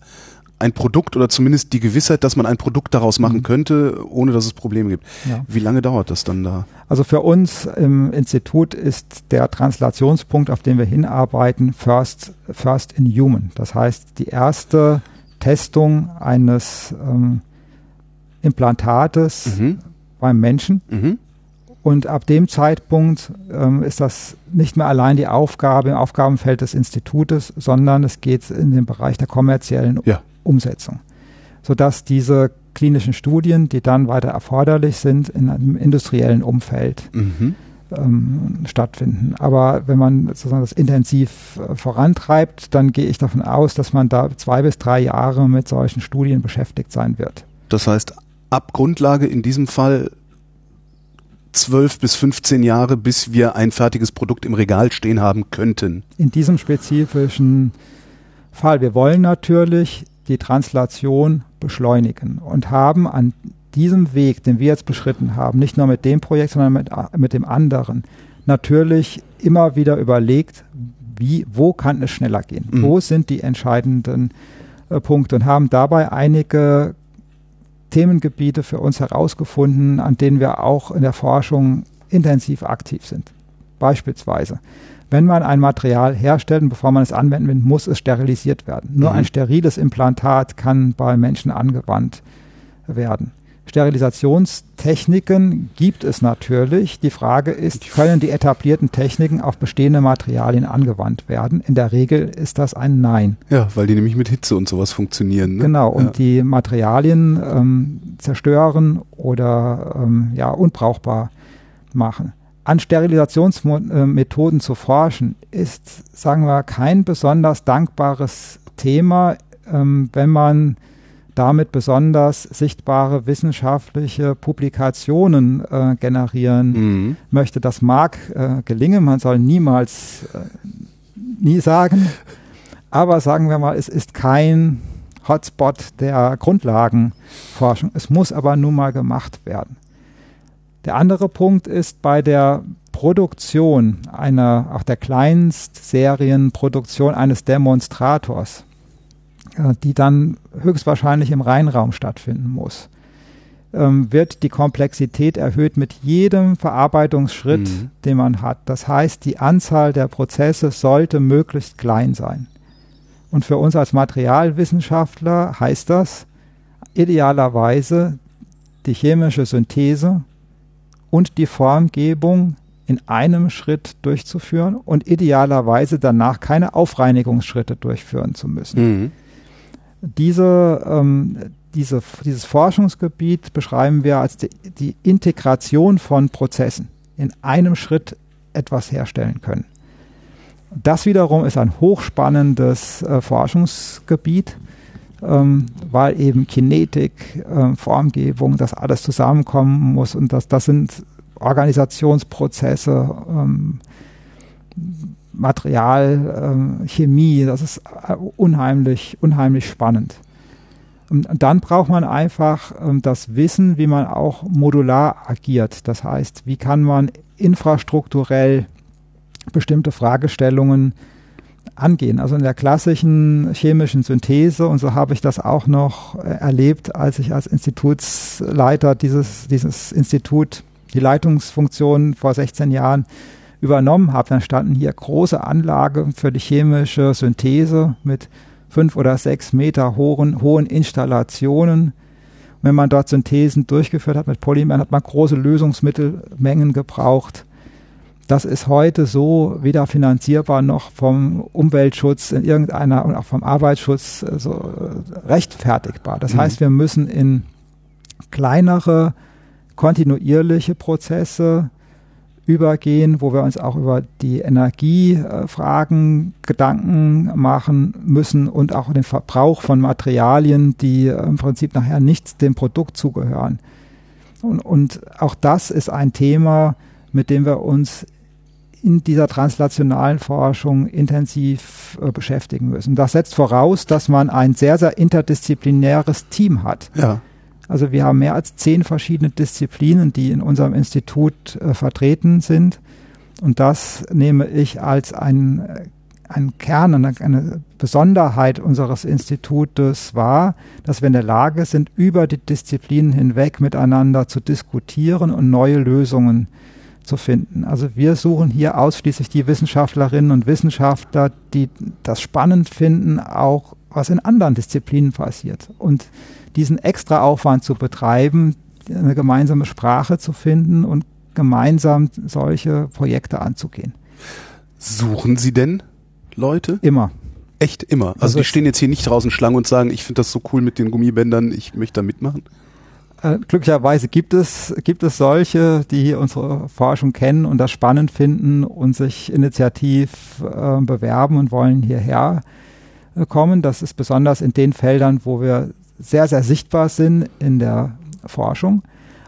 ein Produkt oder zumindest die Gewissheit, dass man ein Produkt daraus machen mhm. könnte, ohne dass es Probleme gibt. Ja. Wie lange dauert das dann da? Also für uns im Institut ist der Translationspunkt, auf den wir hinarbeiten, First, First in Human. Das heißt, die erste Testung eines ähm, Implantates mhm. beim Menschen. Mhm. Und ab dem Zeitpunkt ähm, ist das nicht mehr allein die Aufgabe im Aufgabenfeld des Institutes, sondern es geht in den Bereich der kommerziellen ja. Umsetzung, sodass diese klinischen Studien, die dann weiter erforderlich sind, in einem industriellen Umfeld mhm ähm, stattfinden. Aber wenn man sozusagen das intensiv äh, vorantreibt, dann gehe ich davon aus, dass man da zwei bis drei Jahre mit solchen Studien beschäftigt sein wird. Das heißt, ab Grundlage in diesem Fall zwölf bis 15 Jahre, bis wir ein fertiges Produkt im Regal stehen haben könnten. In diesem spezifischen Fall. Wir wollen natürlich die Translation beschleunigen und haben an diesem Weg, den wir jetzt beschritten haben, nicht nur mit dem Projekt, sondern mit, mit dem anderen, natürlich immer wieder überlegt, wie, wo kann es schneller gehen? Mhm. Wo sind die entscheidenden äh, Punkte und haben dabei einige Themengebiete für uns herausgefunden, an denen wir auch in der Forschung intensiv aktiv sind. Beispielsweise, wenn man ein Material herstellt und bevor man es anwenden will, muss es sterilisiert werden. Nur mhm. ein steriles Implantat kann bei Menschen angewandt werden. Sterilisationstechniken gibt es natürlich. Die Frage ist, können die etablierten Techniken auf bestehende Materialien angewandt werden? In der Regel ist das ein Nein. Ja, weil die nämlich mit Hitze und sowas funktionieren. Ne? Genau, und ja. die Materialien ähm, zerstören oder ähm, ja, unbrauchbar machen. An Sterilisationsmethoden zu forschen, ist, sagen wir, kein besonders dankbares Thema, ähm, wenn man damit besonders sichtbare wissenschaftliche Publikationen äh, generieren mhm. möchte. Das mag äh, gelingen, man soll niemals äh, nie sagen, aber sagen wir mal, es ist kein Hotspot der Grundlagenforschung. Es muss aber nun mal gemacht werden. Der andere Punkt ist bei der Produktion einer, auch der Kleinstserienproduktion eines Demonstrators die dann höchstwahrscheinlich im Reinraum stattfinden muss, ähm, wird die Komplexität erhöht mit jedem Verarbeitungsschritt, mhm. den man hat. Das heißt, die Anzahl der Prozesse sollte möglichst klein sein. Und für uns als Materialwissenschaftler heißt das idealerweise die chemische Synthese und die Formgebung in einem Schritt durchzuführen und idealerweise danach keine Aufreinigungsschritte durchführen zu müssen. Mhm. Diese, ähm, diese, dieses Forschungsgebiet beschreiben wir als die, die Integration von Prozessen in einem Schritt etwas herstellen können. Das wiederum ist ein hochspannendes äh, Forschungsgebiet, ähm, weil eben Kinetik, äh, Formgebung, das alles zusammenkommen muss und das, das sind Organisationsprozesse, ähm, Material, ähm, Chemie, das ist äh, unheimlich, unheimlich spannend. Und dann braucht man einfach ähm, das Wissen, wie man auch modular agiert. Das heißt, wie kann man infrastrukturell bestimmte Fragestellungen angehen. Also in der klassischen chemischen Synthese, und so habe ich das auch noch äh, erlebt, als ich als Institutsleiter dieses, dieses Institut, die Leitungsfunktion vor 16 Jahren übernommen habe, dann standen hier große Anlagen für die chemische Synthese mit fünf oder sechs Meter hohen, hohen Installationen. Wenn man dort Synthesen durchgeführt hat mit Polymeren, hat man große Lösungsmittelmengen gebraucht. Das ist heute so weder finanzierbar noch vom Umweltschutz in irgendeiner und auch vom Arbeitsschutz äh, so äh, rechtfertigbar. Das mhm. heißt, wir müssen in kleinere, kontinuierliche Prozesse übergehen, wo wir uns auch über die Energiefragen Gedanken machen müssen und auch den Verbrauch von Materialien, die im Prinzip nachher nicht dem Produkt zugehören. Und, und auch das ist ein Thema, mit dem wir uns in dieser translationalen Forschung intensiv äh, beschäftigen müssen. Das setzt voraus, dass man ein sehr, sehr interdisziplinäres Team hat. Ja. Also wir haben mehr als zehn verschiedene Disziplinen, die in unserem Institut äh, vertreten sind. Und das nehme ich als ein, äh, ein Kern, eine, eine Besonderheit unseres Institutes wahr, dass wir in der Lage sind, über die Disziplinen hinweg miteinander zu diskutieren und neue Lösungen zu finden. Also wir suchen hier ausschließlich die Wissenschaftlerinnen und Wissenschaftler, die das spannend finden, auch was in anderen Disziplinen passiert. Und diesen extra Aufwand zu betreiben, eine gemeinsame Sprache zu finden und gemeinsam solche Projekte anzugehen. Suchen Sie denn Leute? Immer. Echt immer. Also, also die stehen jetzt hier nicht draußen Schlange und sagen, ich finde das so cool mit den Gummibändern, ich möchte da mitmachen. Äh, glücklicherweise gibt es, gibt es solche, die unsere Forschung kennen und das spannend finden und sich initiativ äh, bewerben und wollen hierher äh, kommen. Das ist besonders in den Feldern, wo wir sehr, sehr sichtbar sind in der Forschung.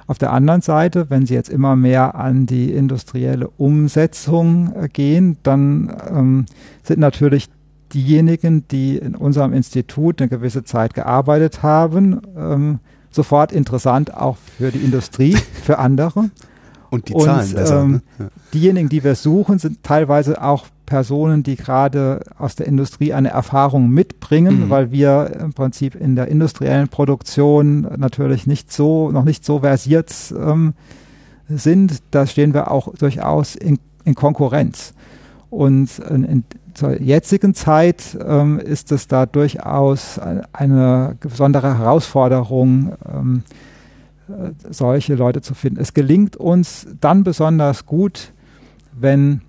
Auf der anderen Seite, wenn Sie jetzt immer mehr an die industrielle Umsetzung äh, gehen, dann ähm, sind natürlich diejenigen, die in unserem Institut eine gewisse Zeit gearbeitet haben, ähm, sofort interessant auch für die Industrie, für andere. Und die Zahlen Und, besser. Ähm, ne? ja. Diejenigen, die wir suchen, sind teilweise auch Personen, die gerade aus der Industrie eine Erfahrung mitbringen, mhm. weil wir im Prinzip in der industriellen Produktion natürlich nicht so, noch nicht so versiert ähm, sind. Da stehen wir auch durchaus in, in Konkurrenz. Und in, in zur jetzigen Zeit ähm, ist es da durchaus eine besondere Herausforderung, ähm, äh, solche Leute zu finden. Es gelingt uns dann besonders gut, wenn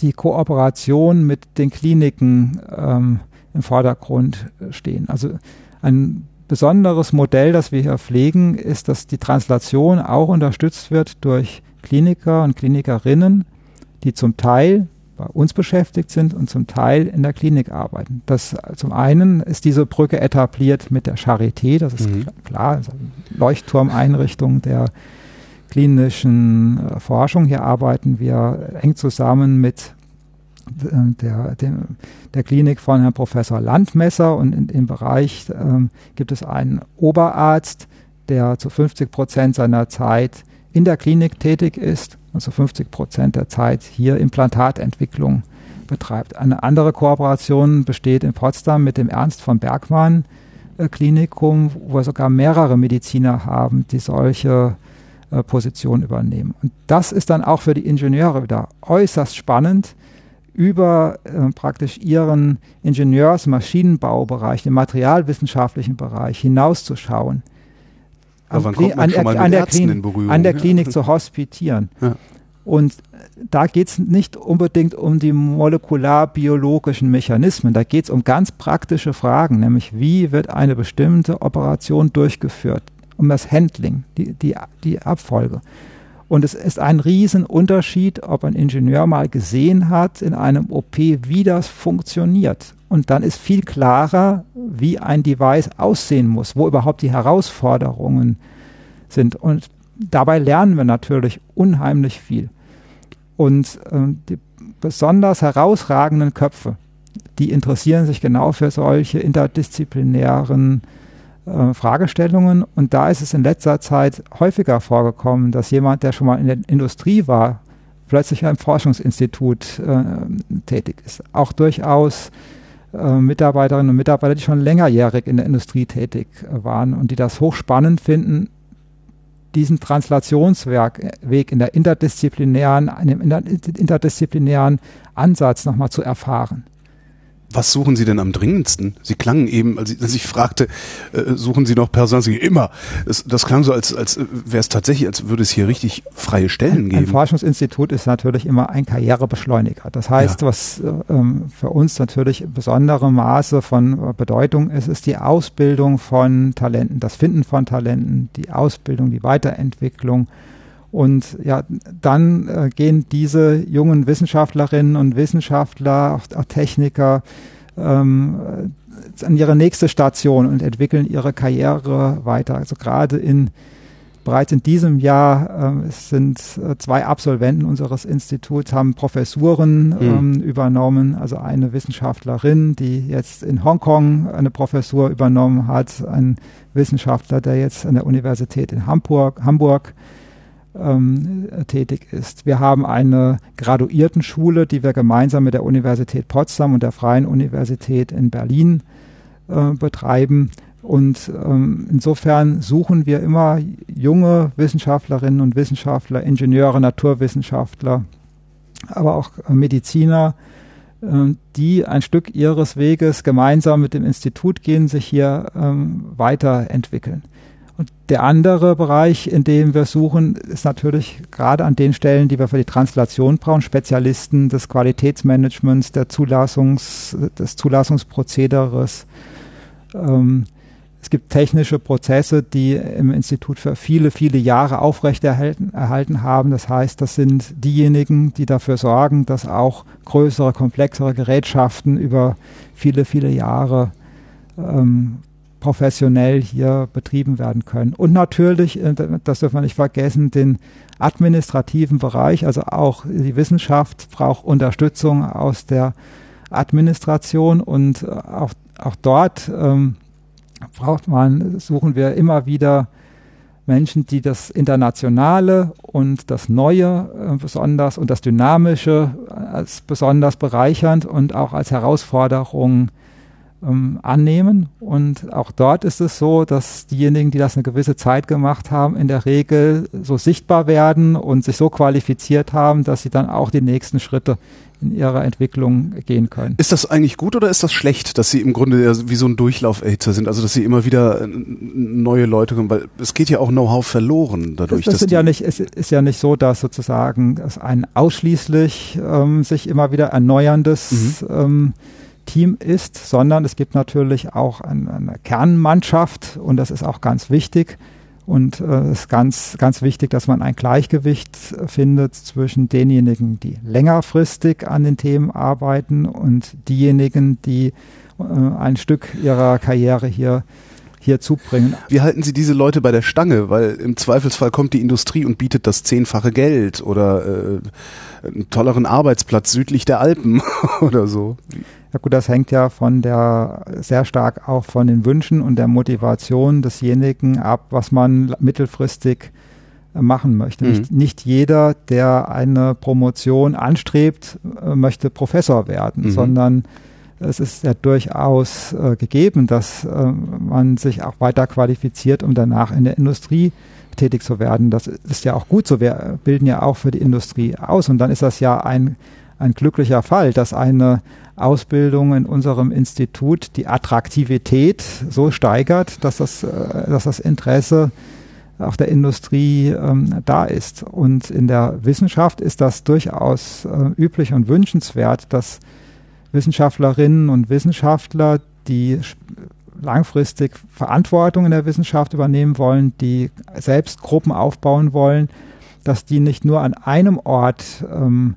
die Kooperation mit den Kliniken ähm, im Vordergrund stehen. Also ein besonderes Modell, das wir hier pflegen, ist, dass die Translation auch unterstützt wird durch Kliniker und Klinikerinnen, die zum Teil bei uns beschäftigt sind und zum Teil in der Klinik arbeiten. Das zum einen ist diese Brücke etabliert mit der Charité, das ist mhm. klar, also Leuchtturmeinrichtung der klinischen äh, Forschung. Hier arbeiten wir eng zusammen mit äh, der, dem, der Klinik von Herrn Professor Landmesser und in dem Bereich ähm, gibt es einen Oberarzt, der zu 50 Prozent seiner Zeit in der Klinik tätig ist also 50 Prozent der Zeit hier Implantatentwicklung betreibt. Eine andere Kooperation besteht in Potsdam mit dem Ernst von Bergmann äh, Klinikum, wo wir sogar mehrere Mediziner haben, die solche äh, Positionen übernehmen. Und das ist dann auch für die Ingenieure wieder äußerst spannend, über äh, praktisch ihren Ingenieurs-Maschinenbaubereich, den materialwissenschaftlichen Bereich hinauszuschauen an, an, der, an, der Klinik, an der Klinik zu hospitieren. Ja. Und da geht es nicht unbedingt um die molekularbiologischen Mechanismen, da geht es um ganz praktische Fragen, nämlich wie wird eine bestimmte Operation durchgeführt, um das Handling, die, die, die Abfolge. Und es ist ein Riesenunterschied, ob ein Ingenieur mal gesehen hat in einem OP, wie das funktioniert. Und dann ist viel klarer, wie ein Device aussehen muss, wo überhaupt die Herausforderungen sind. Und dabei lernen wir natürlich unheimlich viel. Und äh, die besonders herausragenden Köpfe, die interessieren sich genau für solche interdisziplinären äh, Fragestellungen. Und da ist es in letzter Zeit häufiger vorgekommen, dass jemand, der schon mal in der Industrie war, plötzlich in einem Forschungsinstitut äh, tätig ist. Auch durchaus äh, Mitarbeiterinnen und Mitarbeiter, die schon längerjährig in der Industrie tätig äh, waren und die das hochspannend finden, diesen Translationsweg äh, in der interdisziplinären, einem interdisziplinären Ansatz nochmal zu erfahren. Was suchen Sie denn am dringendsten? Sie klangen eben, als ich, fragte, äh, suchen Sie noch Personal? Sie immer. Es, das klang so, als, als wäre es tatsächlich, als würde es hier richtig freie Stellen geben. Ein Forschungsinstitut ist natürlich immer ein Karrierebeschleuniger. Das heißt, ja. was äh, ähm, für uns natürlich besondere Maße von Bedeutung ist, ist die Ausbildung von Talenten, das Finden von Talenten, die Ausbildung, die Weiterentwicklung. Und ja, dann äh, gehen diese jungen Wissenschaftlerinnen und Wissenschaftler, auch, auch Techniker, ähm, an ihre nächste Station und entwickeln ihre Karriere weiter. Also gerade in bereits in diesem Jahr äh, es sind äh, zwei Absolventen unseres Instituts haben Professuren mhm. ähm, übernommen. Also eine Wissenschaftlerin, die jetzt in Hongkong eine Professur übernommen hat, ein Wissenschaftler, der jetzt an der Universität in Hamburg, Hamburg ähm, tätig ist. Wir haben eine Graduiertenschule, die wir gemeinsam mit der Universität Potsdam und der Freien Universität in Berlin äh, betreiben. Und ähm, insofern suchen wir immer junge Wissenschaftlerinnen und Wissenschaftler, Ingenieure, Naturwissenschaftler, aber auch Mediziner, äh, die ein Stück ihres Weges gemeinsam mit dem Institut gehen, sich hier ähm, weiterentwickeln. Und der andere Bereich, in dem wir suchen, ist natürlich gerade an den Stellen, die wir für die Translation brauchen, Spezialisten des Qualitätsmanagements, der Zulassungs, des Zulassungsprozederes. Ähm, es gibt technische Prozesse, die im Institut für viele, viele Jahre aufrechterhalten erhalten haben. Das heißt, das sind diejenigen, die dafür sorgen, dass auch größere, komplexere Gerätschaften über viele, viele Jahre ähm, professionell hier betrieben werden können. Und natürlich, äh, das dürfen wir nicht vergessen, den administrativen Bereich, also auch die Wissenschaft braucht Unterstützung aus der Administration und äh, auch, auch dort ähm, braucht man, suchen wir immer wieder Menschen, die das Internationale und das Neue äh, besonders und das Dynamische als besonders bereichernd und auch als Herausforderung ähm, annehmen. Und auch dort ist es so, dass diejenigen, die das eine gewisse Zeit gemacht haben, in der Regel so sichtbar werden und sich so qualifiziert haben, dass sie dann auch die nächsten Schritte in ihrer Entwicklung gehen können. Ist das eigentlich gut oder ist das schlecht, dass sie im Grunde wie so ein Durchlauferhitzer sind, also dass sie immer wieder äh, neue Leute kommen, weil es geht ja auch Know-how verloren dadurch. Das, das sind ja nicht, es ist ja nicht so, dass sozusagen es ein ausschließlich ähm, sich immer wieder erneuerndes mhm. ähm, Team ist, sondern es gibt natürlich auch ein, eine Kernmannschaft und das ist auch ganz wichtig. Und es äh, ist ganz, ganz wichtig, dass man ein Gleichgewicht findet zwischen denjenigen, die längerfristig an den Themen arbeiten und diejenigen, die äh, ein Stück ihrer Karriere hier hier zubringen. Wie halten Sie diese Leute bei der Stange? Weil im Zweifelsfall kommt die Industrie und bietet das zehnfache Geld oder äh, einen tolleren Arbeitsplatz südlich der Alpen oder so. Ja gut, das hängt ja von der sehr stark auch von den Wünschen und der Motivation desjenigen ab, was man mittelfristig äh, machen möchte. Mhm. Nicht, nicht, jeder, der eine Promotion anstrebt, äh, möchte Professor werden, mhm. sondern es ist ja durchaus äh, gegeben, dass äh, man sich auch weiter qualifiziert, um danach in der Industrie tätig zu werden. Das ist ja auch gut so. Wir bilden ja auch für die Industrie aus und dann ist das ja ein, ein glücklicher Fall, dass eine Ausbildung in unserem Institut die Attraktivität so steigert, dass das, äh, dass das Interesse auch der Industrie ähm, da ist. Und in der Wissenschaft ist das durchaus äh, üblich und wünschenswert, dass Wissenschaftlerinnen und Wissenschaftler, die langfristig Verantwortung in der Wissenschaft übernehmen wollen, die selbst Gruppen aufbauen wollen, dass die nicht nur an einem Ort ähm,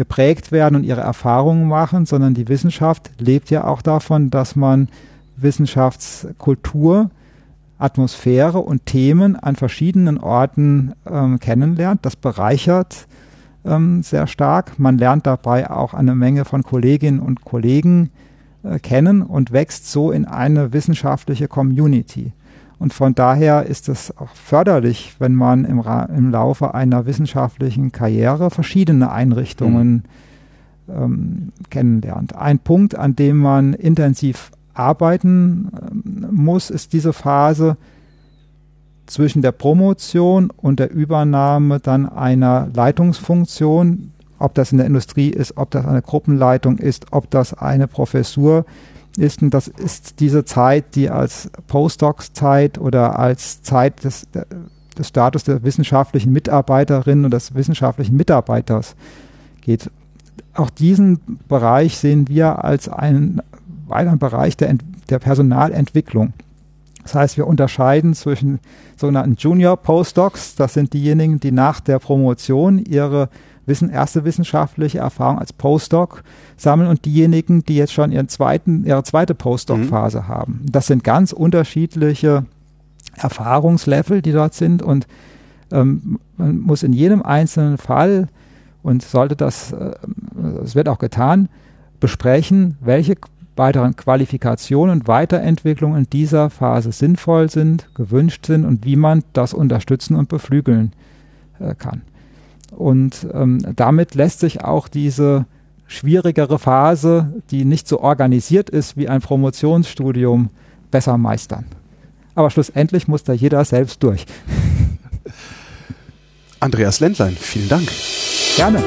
geprägt werden und ihre Erfahrungen machen, sondern die Wissenschaft lebt ja auch davon, dass man Wissenschaftskultur, Atmosphäre und Themen an verschiedenen Orten ähm, kennenlernt. Das bereichert ähm, sehr stark. Man lernt dabei auch eine Menge von Kolleginnen und Kollegen äh, kennen und wächst so in eine wissenschaftliche Community. Und von daher ist es auch förderlich, wenn man im, im Laufe einer wissenschaftlichen Karriere verschiedene Einrichtungen mhm. ähm, kennenlernt. Ein Punkt, an dem man intensiv arbeiten ähm, muss, ist diese Phase zwischen der Promotion und der Übernahme dann einer Leitungsfunktion, ob das in der Industrie ist, ob das eine Gruppenleitung ist, ob das eine Professur ist. Und das ist diese Zeit, die als Postdocs-Zeit oder als Zeit des, des Status der wissenschaftlichen Mitarbeiterin und des wissenschaftlichen Mitarbeiters geht. Auch diesen Bereich sehen wir als einen weiteren Bereich der, der Personalentwicklung. Das heißt, wir unterscheiden zwischen sogenannten Junior Postdocs, das sind diejenigen, die nach der Promotion ihre Wissen, erste wissenschaftliche Erfahrung als Postdoc sammeln und diejenigen, die jetzt schon ihren zweiten, ihre zweite Postdoc-Phase mhm. haben. Das sind ganz unterschiedliche Erfahrungslevel, die dort sind und ähm, man muss in jedem einzelnen Fall und sollte das, äh, es wird auch getan, besprechen, welche weiteren Qualifikationen und Weiterentwicklungen in dieser Phase sinnvoll sind, gewünscht sind und wie man das unterstützen und beflügeln äh, kann. Und ähm, damit lässt sich auch diese schwierigere Phase, die nicht so organisiert ist wie ein Promotionsstudium, besser meistern. Aber schlussendlich muss da jeder selbst durch. Andreas Ländlein, vielen Dank. Gerne.